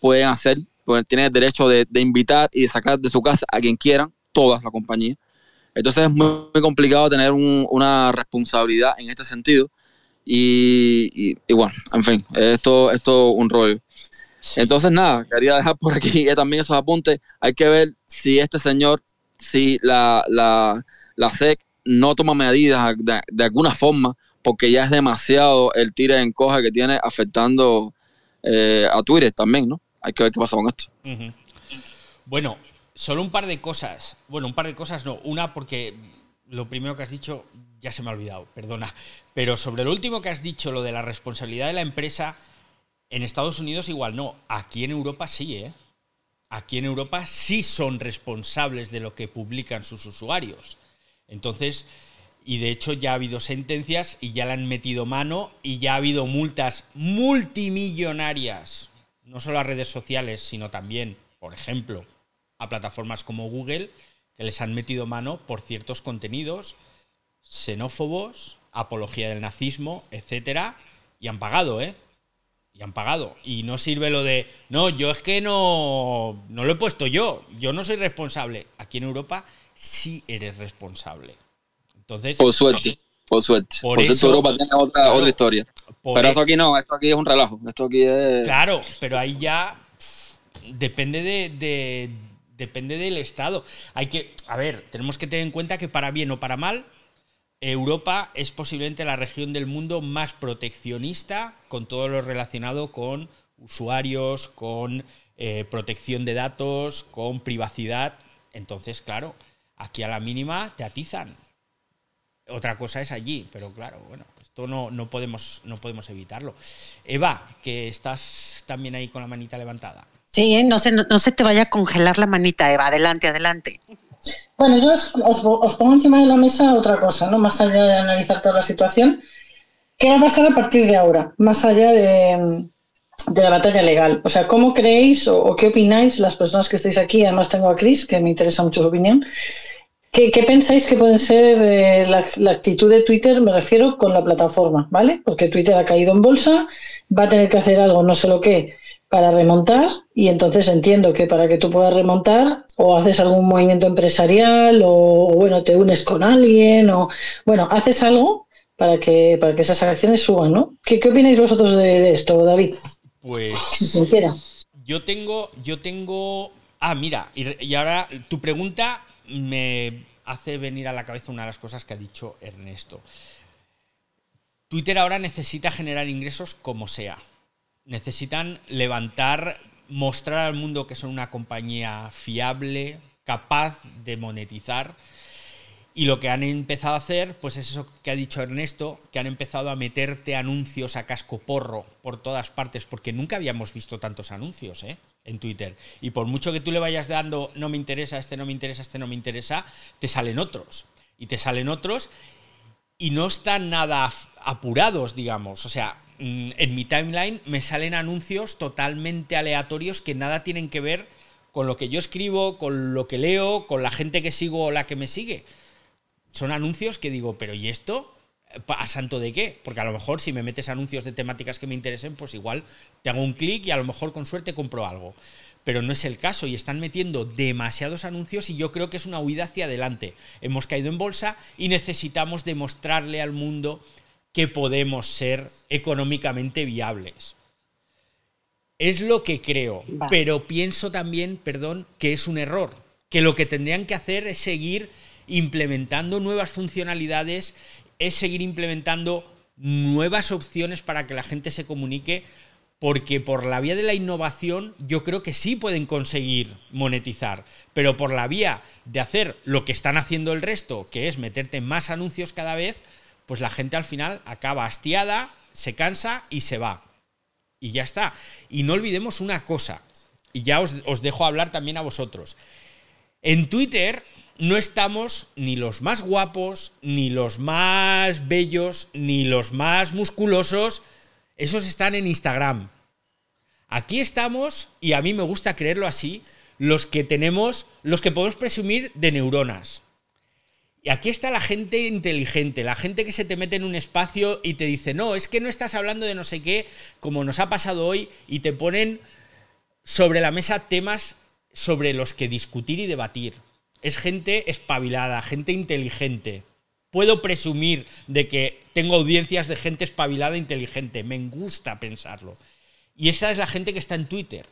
pueden hacer, pues tienen el derecho de, invitar y de sacar de su casa a quien quieran, todas la compañía. Entonces es muy, complicado tener una responsabilidad en este sentido. Y, y, bueno, en fin, esto es un rollo. Entonces, nada, quería dejar por aquí también esos apuntes. Hay que ver si este señor, si la, la, la SEC no toma medidas de, alguna forma, porque ya es demasiado el tire en coja que tiene afectando eh, a Twitter también, ¿no? Hay que ver qué pasa con esto. Bueno, solo un par de cosas. Bueno, un par de cosas no. Una porque lo primero que has dicho ya se me ha olvidado, perdona. Pero sobre lo último que has dicho, lo de la responsabilidad de la empresa, en Estados Unidos igual no, aquí en Europa sí, ¿eh? Aquí en Europa sí son responsables de lo que publican sus usuarios. Entonces, y de hecho ya ha habido sentencias y ya le han metido mano y ya ha habido multas multimillonarias, no solo a redes sociales, sino también, por ejemplo, a plataformas como Google, que les han metido mano por ciertos contenidos xenófobos, apología del nazismo, etcétera, y han pagado, ¿eh? y han pagado. Y no sirve lo de, no, yo es que no, no lo he puesto yo, yo no soy responsable. Aquí en Europa sí eres responsable. Entonces, por suerte, por suerte. Por, eso, Europa tiene otra, otra historia. Pero esto aquí no, esto aquí es un relajo. Esto aquí es... Claro, pero ahí ya depende de, depende del Estado. Hay que, a ver, tenemos que tener en cuenta que para bien o para mal, Europa es posiblemente la región del mundo más proteccionista con todo lo relacionado con usuarios, con eh, protección de datos, con privacidad. Entonces, claro, aquí a la mínima te atizan. Otra cosa es allí, pero claro, bueno, esto no, no, podemos, no podemos evitarlo. Eva, que estás también ahí con la manita levantada. Sí, no se, no se te vaya a congelar la manita, Eva. Adelante, adelante. Bueno, yo os, pongo encima de la mesa otra cosa, ¿no? Más allá de analizar toda la situación. ¿Qué va a pasar a partir de ahora? Más allá de, la batalla legal. O sea, ¿cómo creéis o, qué opináis las personas que estáis aquí? Además tengo a Chris, que me interesa mucho su opinión. ¿Qué, pensáis que puede ser eh, la, la, actitud de Twitter? Me refiero con la plataforma, ¿vale? Porque Twitter ha caído en bolsa, va a tener que hacer algo, no sé lo que, para remontar y entonces entiendo que para que tú puedas remontar o haces algún movimiento empresarial o, bueno, te unes con alguien o bueno, haces algo para que, para que esas acciones suban, ¿no? ¿Qué, qué opináis vosotros de, esto, David? Pues yo tengo, yo tengo, ah, mira, y, y ahora tu pregunta me hace venir a la cabeza una de las cosas que ha dicho Ernesto. Twitter ahora necesita generar ingresos como sea necesitan levantar, mostrar al mundo que son una compañía fiable, capaz de monetizar. Y lo que han empezado a hacer, pues es eso que ha dicho Ernesto, que han empezado a meterte anuncios a casco porro por todas partes, porque nunca habíamos visto tantos anuncios, ¿eh? en Twitter. Y por mucho que tú le vayas dando no me interesa, este no me interesa, este no me interesa, te salen otros. Y te salen otros y no están nada apurados, digamos. O sea, mm, en mi timeline me salen anuncios totalmente aleatorios que nada tienen que ver con lo que yo escribo, con lo que leo, con la gente que sigo o la que me sigue. Son anuncios que digo, pero ¿y esto? ¿A santo de qué? Porque a lo mejor si me metes anuncios de temáticas que me interesen, pues igual te hago un clic y a lo mejor con suerte compro algo. Pero no es el caso y están metiendo demasiados anuncios y yo creo que es una huida hacia adelante. Hemos caído en bolsa y necesitamos demostrarle al mundo que podemos ser económicamente viables. Es lo que creo, pero pienso también, perdón, que es un error, que lo que tendrían que hacer es seguir implementando nuevas funcionalidades, es seguir implementando nuevas opciones para que la gente se comunique, porque por la vía de la innovación yo creo que sí pueden conseguir monetizar, pero por la vía de hacer lo que están haciendo el resto, que es meterte más anuncios cada vez, pues la gente al final acaba hastiada, se cansa y se va. Y ya está. Y no olvidemos una cosa, y ya os, os dejo hablar también a vosotros. En Twitter no estamos ni los más guapos, ni los más bellos, ni los más musculosos. Esos están en Instagram. Aquí estamos, y a mí me gusta creerlo así, los que tenemos, los que podemos presumir de neuronas. Y aquí está la gente inteligente, la gente que se te mete en un espacio y te dice, no, es que no estás hablando de no sé qué, como nos ha pasado hoy, y te ponen sobre la mesa temas sobre los que discutir y debatir es gente espabilada, gente inteligente. Puedo presumir de que tengo audiencias de gente espabilada e inteligente. Me gusta pensarlo. Y esa es la gente que está en Twitter.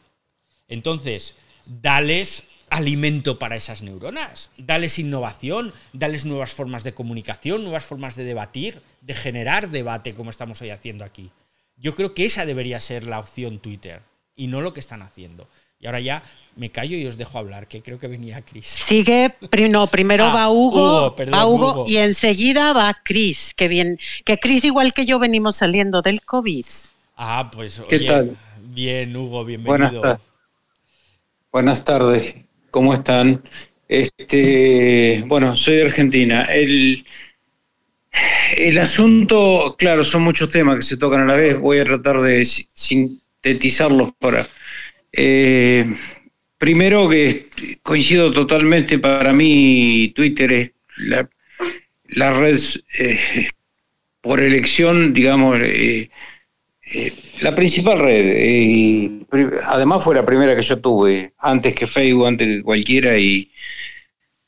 Entonces, dales alimento para esas neuronas, dales innovación, dales nuevas formas de comunicación, nuevas formas de debatir, de generar debate como estamos hoy haciendo aquí. Yo creo que esa debería ser la opción Twitter y no lo que están haciendo. Y ahora ya me callo y os dejo hablar, que creo que venía Cris. Sigue, no, primero Ah, va Hugo, Hugo, perdón, va Hugo, Hugo. y enseguida va Cris, que bien, que Cris igual que yo venimos saliendo del COVID. Ah, pues ¿Qué oye, tal? bien, Hugo, Buenas, bienvenido. tar- buenas tardes, ¿cómo están? Este, bueno, soy de Argentina. El, el asunto, claro, son muchos temas que se tocan a la vez. Voy a tratar de si- sintetizarlos para. Eh, primero que coincido totalmente, para mí Twitter es la, red eh, por elección, digamos, eh, eh, la principal red. y además fue la primera que yo tuve, antes que Facebook, antes que cualquiera, y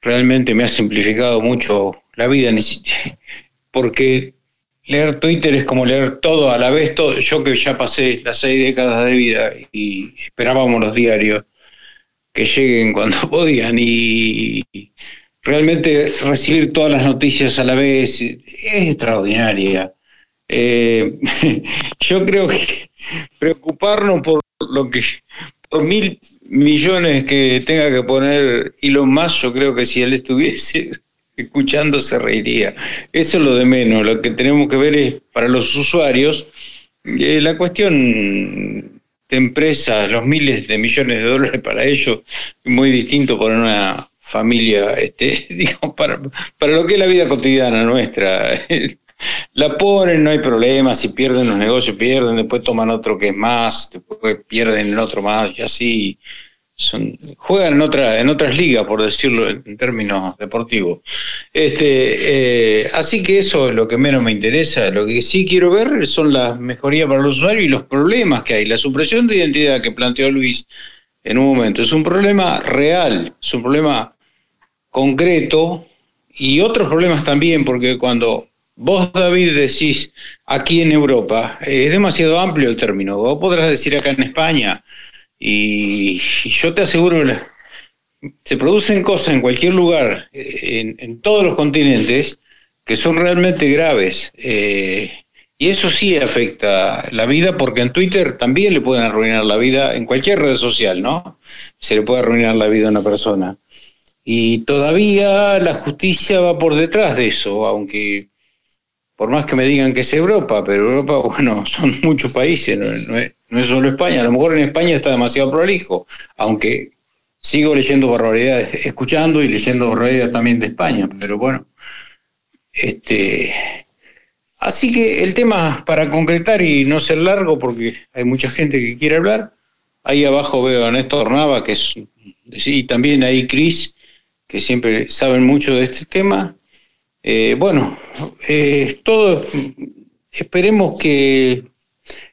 realmente me ha simplificado mucho la vida, porque leer Twitter es como leer todo a la vez, todo, yo que ya pasé las seis décadas de vida y esperábamos los diarios que lleguen cuando podían y realmente recibir todas las noticias a la vez es extraordinaria. Eh, yo creo que preocuparnos por lo que por mil millones que tenga que poner Elon Musk, yo creo que si él estuviese escuchando se reiría. Eso es lo de menos. Lo que tenemos que ver es para los usuarios eh, la cuestión de empresas, los miles de millones de dólares para ellos, muy distinto para una familia, este, digo, para, para lo que es la vida cotidiana nuestra. La ponen, no hay problema, si pierden los negocios, pierden, después toman otro que es más, después pierden el otro más, y así juegan en otra, en otras ligas, por decirlo en, en términos deportivos. Este, eh, así que eso es lo que menos me interesa. Lo que sí quiero ver son las mejorías para el usuario y los problemas que hay. La supresión de identidad que planteó Luis en un momento es un problema real, es un problema concreto y otros problemas también, porque cuando vos, David, decís aquí en Europa, eh, es demasiado amplio el término. Vos podrás decir acá en España, y, yo te aseguro, la- se producen cosas en cualquier lugar, en, en todos los continentes, que son realmente graves. eh, y eso sí afecta la vida, porque en Twitter también le pueden arruinar la vida, en cualquier red social, ¿no? Se le puede arruinar la vida a una persona. Y todavía la justicia va por detrás de eso, aunque por más que me digan que es Europa, pero Europa, bueno, son muchos países, no, es, solo España. A lo mejor en España está demasiado prolijo, aunque sigo leyendo barbaridades, escuchando y leyendo barbaridades también de España, pero bueno. Este, así que el tema, para concretar y no ser largo, porque hay mucha gente que quiere hablar, ahí abajo veo a Néstor Nava, que es, y también ahí Cris, que siempre saben mucho de este tema. Eh, bueno, eh, todo, esperemos que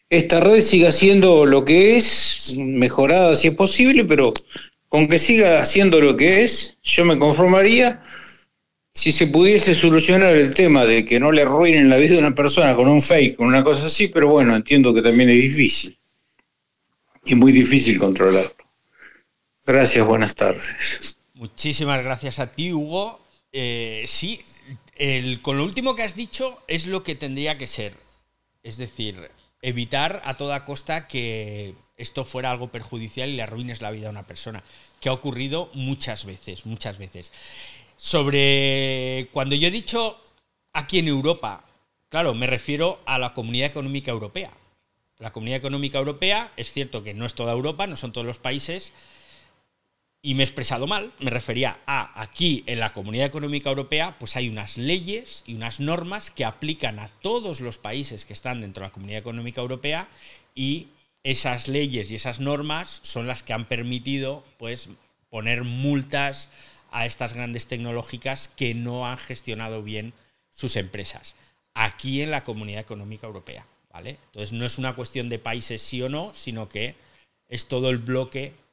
esta red siga siendo lo que es, mejorada si es posible, pero con que siga siendo lo que es, yo me conformaría si se pudiese solucionar el tema de que no le arruinen la vida de una persona con un fake, con una cosa así, pero bueno, entiendo que también es difícil y muy difícil controlarlo. Gracias, buenas tardes. Muchísimas gracias a ti, Hugo. Eh, sí, el, con lo último que has dicho es lo que tendría que ser. Es decir, evitar a toda costa que esto fuera algo perjudicial y le arruines la vida a una persona, que ha ocurrido muchas veces, muchas veces. Sobre cuando yo he dicho aquí en Europa, claro, me refiero a la Comunidad Económica Europea. La Comunidad Económica Europea es cierto que no es toda Europa, no son todos los países, y me he expresado mal, me refería a aquí en la Comunidad Económica Europea, pues hay unas leyes y unas normas que aplican a todos los países que están dentro de la Comunidad Económica Europea y esas leyes y esas normas son las que han permitido pues poner multas a estas grandes tecnológicas que no han gestionado bien sus empresas aquí en la Comunidad Económica Europea, ¿vale? Entonces no es una cuestión de países sí o no, sino que es todo el bloque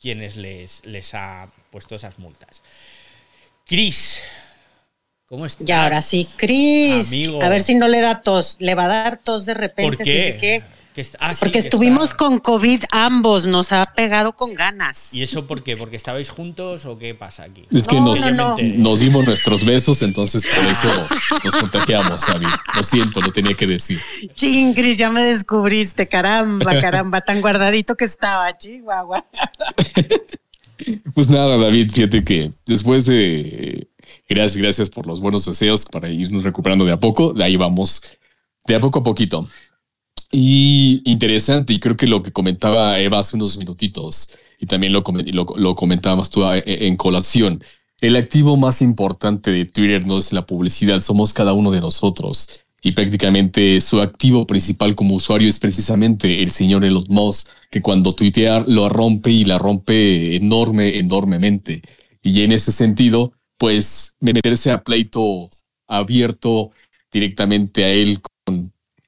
quienes les, les ha puesto esas multas. Cris, ¿cómo estás? Y ahora sí, Cris. A ver si no le da tos. Le va a dar tos de repente. ¿Por qué? Que est- ah, sí, Porque que estuvimos está- con COVID ambos, nos ha pegado con ganas. ¿Y eso por qué? ¿Porque estabais juntos o qué pasa aquí? Es que nos, Ya me enteré. nos dimos nuestros besos, entonces por eso nos contagiamos, David. Lo siento, lo tenía que decir. Ching, Cris, ya me descubriste. Caramba, caramba, tan guardadito que estaba, Chihuahua. Pues nada, David, fíjate que después de... Gracias, gracias por los buenos deseos para irnos recuperando de a poco. De ahí vamos de a poco a poquito. Y interesante, y creo que lo que comentaba Eva hace unos minutitos, y también lo, lo, lo tú eh, en colación, el activo más importante de Twitter no es la publicidad, somos cada uno de nosotros. Y prácticamente su activo principal como usuario es precisamente el señor Elon Musk, que cuando tuitea lo rompe y la rompe enorme, enormemente. Y en ese sentido, pues meterse a pleito abierto directamente a él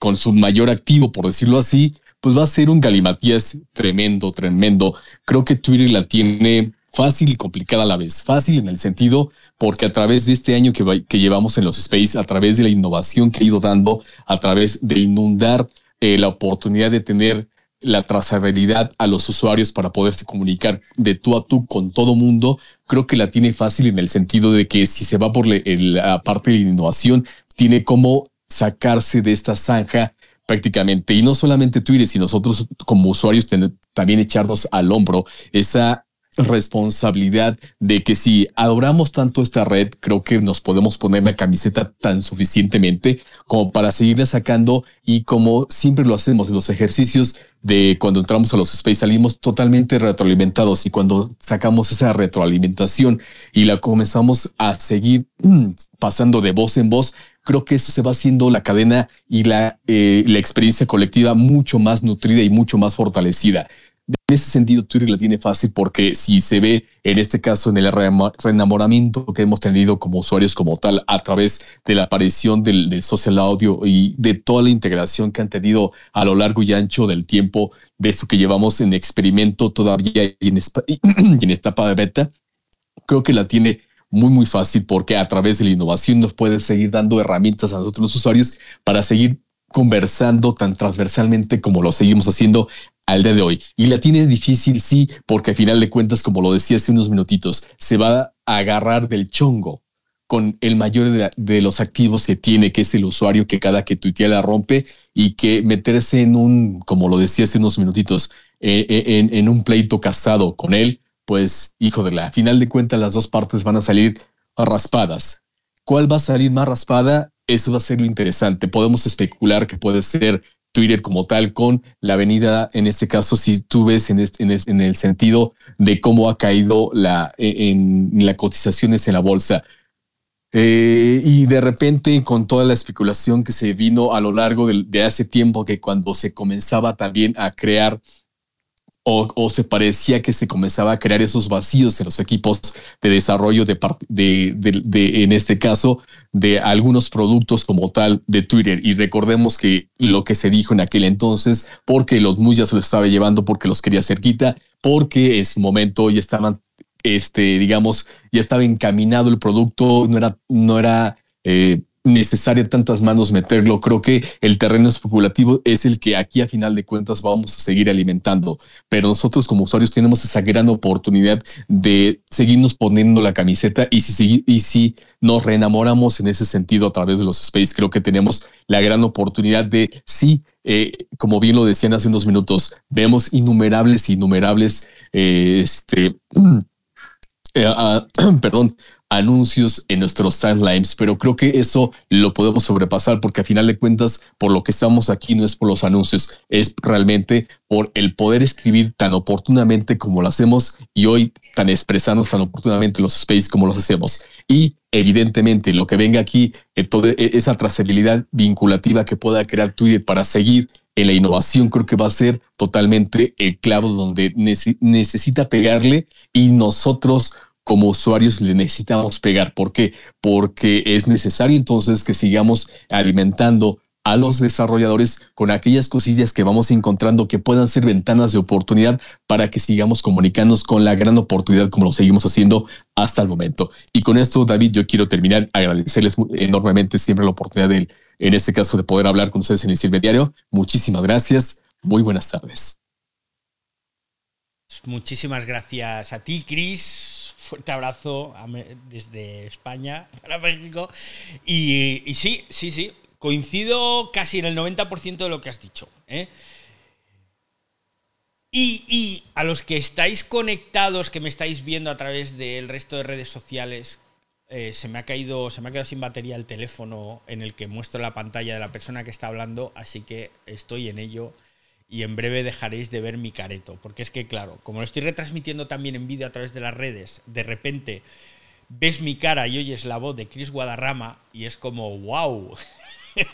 con, su mayor activo, por decirlo así, pues va a ser un galimatías tremendo, tremendo. Creo que Twitter la tiene fácil y complicada a la vez. Fácil en el sentido porque a través de este año que, va- que llevamos en los space, a través de la innovación que ha ido dando, a través de inundar eh, la oportunidad de tener la trazabilidad a los usuarios para poderse comunicar de tú a tú con todo mundo, creo que la tiene fácil en el sentido de que si se va por la parte de la innovación, tiene como sacarse de esta zanja prácticamente. Y no solamente Twitter, sino nosotros como usuarios también echarnos al hombro esa responsabilidad de que si adoramos tanto esta red, creo que nos podemos poner la camiseta tan suficientemente como para seguirla sacando y como siempre lo hacemos en los ejercicios de cuando entramos a los space salimos totalmente retroalimentados y cuando sacamos esa retroalimentación y la comenzamos a seguir mm, pasando de voz en voz, creo que eso se va haciendo la cadena y la, eh, la experiencia colectiva mucho más nutrida y mucho más fortalecida. En ese sentido, Twitter la tiene fácil porque si se ve en este caso en el reenamoramiento que hemos tenido como usuarios como tal a través de la aparición del, del social audio y de toda la integración que han tenido a lo largo y ancho del tiempo de esto que llevamos en experimento todavía y en, y en etapa de beta, creo que la tiene muy, muy fácil porque a través de la innovación nos puede seguir dando herramientas a nosotros los usuarios para seguir conversando tan transversalmente como lo seguimos haciendo al día de hoy. Y la tiene difícil, sí, porque al final de cuentas, como lo decía hace unos minutitos, se va a agarrar del chongo con el mayor de, los activos que tiene, que es el usuario que cada que tuitea la rompe y que meterse en un, como lo decía hace unos minutitos, eh, eh, en un pleito casado con él, pues hijo de la, final de cuentas las dos partes van a salir raspadas. ¿Cuál va a salir más raspada? eso va a ser lo interesante. Podemos especular que puede ser Twitter como tal con la avenida, en este caso, si tú ves en, en, el sentido de cómo ha caído la, e, en, las cotizaciones en la bolsa. Eh, y de repente con toda la especulación que se vino a lo largo de hace tiempo, que cuando se comenzaba también a crear o, se parecía que se comenzaba a crear esos vacíos en los equipos de desarrollo de, de, en este caso, de algunos productos como tal de Twitter. Y recordemos que lo que se dijo en aquel entonces, porque los Muyas lo estaba llevando porque los quería cerquita, porque en su momento ya estaban, este, digamos, ya estaba encaminado el producto, no era, no era eh, necesaria tantas manos meterlo. Creo que el terreno especulativo es el que aquí a final de cuentas vamos a seguir alimentando, pero nosotros como usuarios tenemos esa gran oportunidad de seguirnos poniendo la camiseta y si, y si nos reenamoramos en ese sentido a través de los space, creo que tenemos la gran oportunidad de, sí, eh, como bien lo decían hace unos minutos, vemos innumerables, innumerables, eh, este, eh, ah, perdón, anuncios en nuestros timelines, pero creo que eso lo podemos sobrepasar porque a final de cuentas, por lo que estamos aquí no es por los anuncios, es realmente por el poder escribir tan oportunamente como lo hacemos y hoy tan expresarnos tan oportunamente los space como los hacemos. Y evidentemente lo que venga aquí, eh, toda e, esa trazabilidad vinculativa que pueda crear Twitter para seguir en la innovación creo que va a ser totalmente el clavo donde necesita pegarle y nosotros como usuarios le necesitamos pegar. ¿Por qué? Porque es necesario entonces que sigamos alimentando a los desarrolladores con aquellas cosillas que vamos encontrando que puedan ser ventanas de oportunidad para que sigamos comunicándonos con la gran oportunidad como lo seguimos haciendo hasta el momento. Y con esto, David, yo quiero terminar, agradecerles enormemente siempre la oportunidad de, en este caso, de poder hablar con ustedes en el Silve Diario. Muchísimas gracias. Muy buenas tardes. Muchísimas gracias a ti, Chris fuerte abrazo desde España para México. Y, sí, sí, sí, coincido casi en el 90% de lo que has dicho. ¿eh? Y, a los que estáis conectados, que me estáis viendo a través del resto de redes sociales, eh, se, me ha caído, se me ha quedado sin batería el teléfono en el que muestro la pantalla de la persona que está hablando, así que estoy en ello y en breve dejaréis de ver mi careto. Porque es que, claro, como lo estoy retransmitiendo también en vídeo a través de las redes, de repente ves mi cara y oyes la voz de Chris Guadarrama y es como, wow.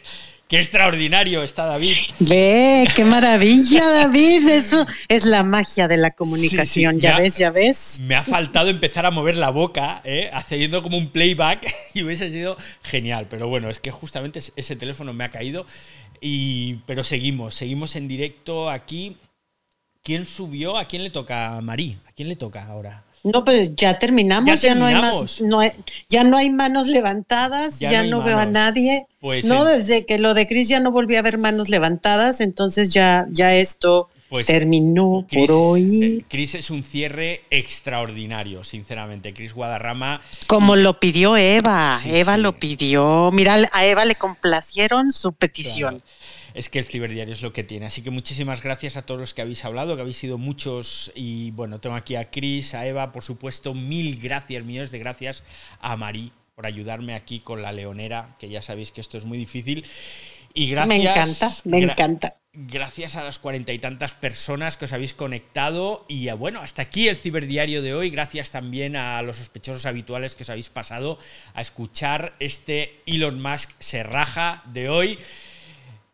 ¡Qué extraordinario está David! Ve, qué maravilla, David. Eso es la magia de la comunicación. Ya ves, ya ves. Me ha faltado empezar a mover la boca, ¿eh? haciendo como un playback y hubiese sido genial. Pero bueno, es que justamente ese teléfono me ha caído y, pero seguimos, seguimos en directo aquí. ¿Quién subió? ¿A quién le toca? Marí. ¿A quién le toca ahora? No, pues ya terminamos, ya, no hay más, no ya no hay manos levantadas, ya, no, veo a nadie. Pues no, desde que lo de Chris ya no volví a ver manos levantadas, entonces ya, ya esto pues terminó por hoy. Eh, Chris es un cierre extraordinario, sinceramente. Chris Guadarrama. Como lo pidió Eva, Eva lo pidió. Mira, a Eva le complacieron su petición es que el ciberdiario es lo que tiene. Así que muchísimas gracias a todos los que habéis hablado, que habéis sido muchos. Y bueno, tengo aquí a Cris, a Eva, por supuesto, mil gracias, millones de gracias a Marí por ayudarme aquí con la leonera, que ya sabéis que esto es muy difícil. Y gracias. Me encanta, me encanta. Gracias a las cuarenta y tantas personas que os habéis conectado. Y bueno, hasta aquí el ciberdiario de hoy. Gracias también a los sospechosos habituales que os habéis pasado a escuchar este Elon Musk se raja de hoy.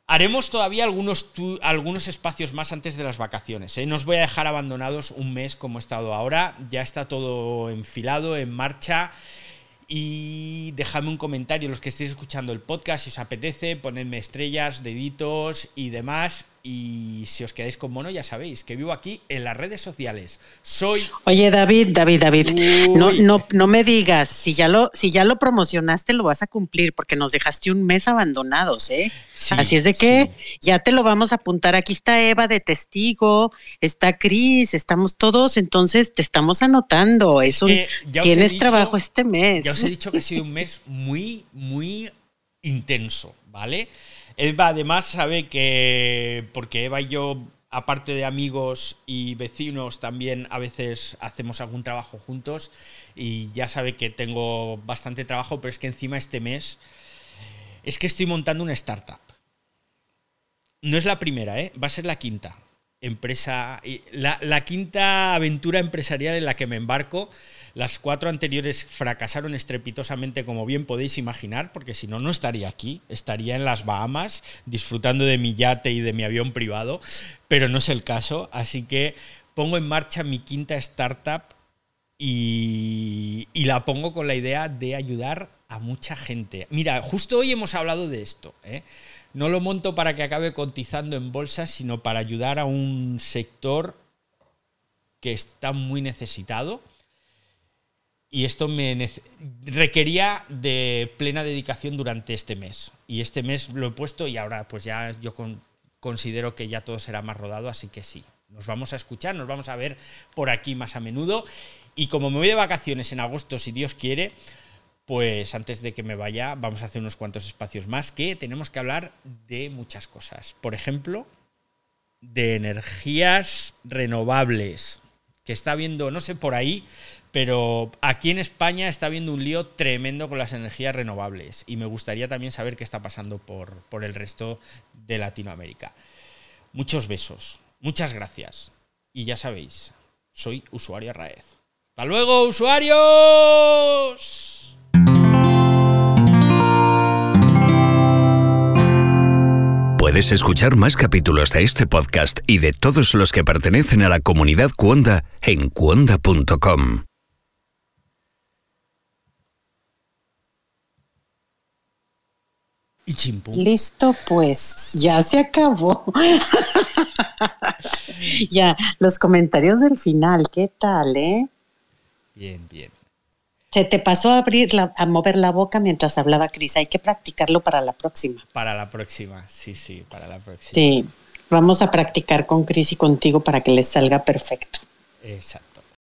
Haremos todavía algunos, algunos espacios más antes de las vacaciones. ¿eh? No os voy a dejar abandonados un mes como he estado ahora. Ya está todo enfilado, en marcha. Y dejadme un comentario, los que estéis escuchando el podcast, si os apetece, ponedme estrellas, deditos y demás. Y si os quedáis con mono, ya sabéis que vivo aquí en las redes sociales. Soy. Oye, David, David, David, no, no, no me digas, si ya lo, si ya lo promocionaste, lo vas a cumplir, porque nos dejaste un mes abandonados, ¿eh? Así es de que ya te lo vamos a apuntar. Aquí está Eva de testigo, está Cris, estamos todos, entonces te estamos anotando. Es, un, tienes trabajo este mes. Ya os he dicho que ha sido un mes muy, muy intenso, ¿vale? Eva además sabe que, porque Eva y yo, aparte de amigos y vecinos, también a veces hacemos algún trabajo juntos y ya sabe que tengo bastante trabajo, pero es que encima este mes es que estoy montando una startup. No es la primera, ¿eh? va a ser la quinta empresa, la, la quinta aventura empresarial en la que me embarco. Las cuatro anteriores fracasaron estrepitosamente, como bien podéis imaginar, porque si no, no estaría aquí. Estaría en las Bahamas disfrutando de mi yate y de mi avión privado, pero no es el caso. Así que pongo en marcha mi quinta startup y, la pongo con la idea de ayudar a mucha gente. Mira, justo hoy hemos hablado de esto. ¿eh? No lo monto para que acabe cotizando en bolsa, sino para ayudar a un sector que está muy necesitado. Y esto me requería de plena dedicación durante este mes. Y este mes lo he puesto y ahora pues ya yo considero que ya todo será más rodado, así que sí. Nos vamos a escuchar, nos vamos a ver por aquí más a menudo. Y como me voy de vacaciones en agosto, si Dios quiere, pues antes de que me vaya, vamos a hacer unos cuantos espacios más que tenemos que hablar de muchas cosas. Por ejemplo, de energías renovables, que está viendo, no sé por ahí, pero aquí en España está habiendo un lío tremendo con las energías renovables y me gustaría también saber qué está pasando por, por el resto de Latinoamérica. Muchos besos, muchas gracias y ya sabéis, soy usuario Raez. ¡Hasta luego, usuarios! Puedes escuchar más capítulos de este podcast y de todos los que pertenecen a la comunidad Cuonda en cuonda.com. Y. Listo, pues, ya se acabó. ya, los comentarios del final, ¿qué tal, eh? Bien, bien. Se te pasó a abrir a mover la boca mientras hablaba Cris. Hay que practicarlo para la próxima. Para la próxima, sí, sí, para la próxima. Sí, vamos a practicar con Cris y contigo para que les salga perfecto. Exacto.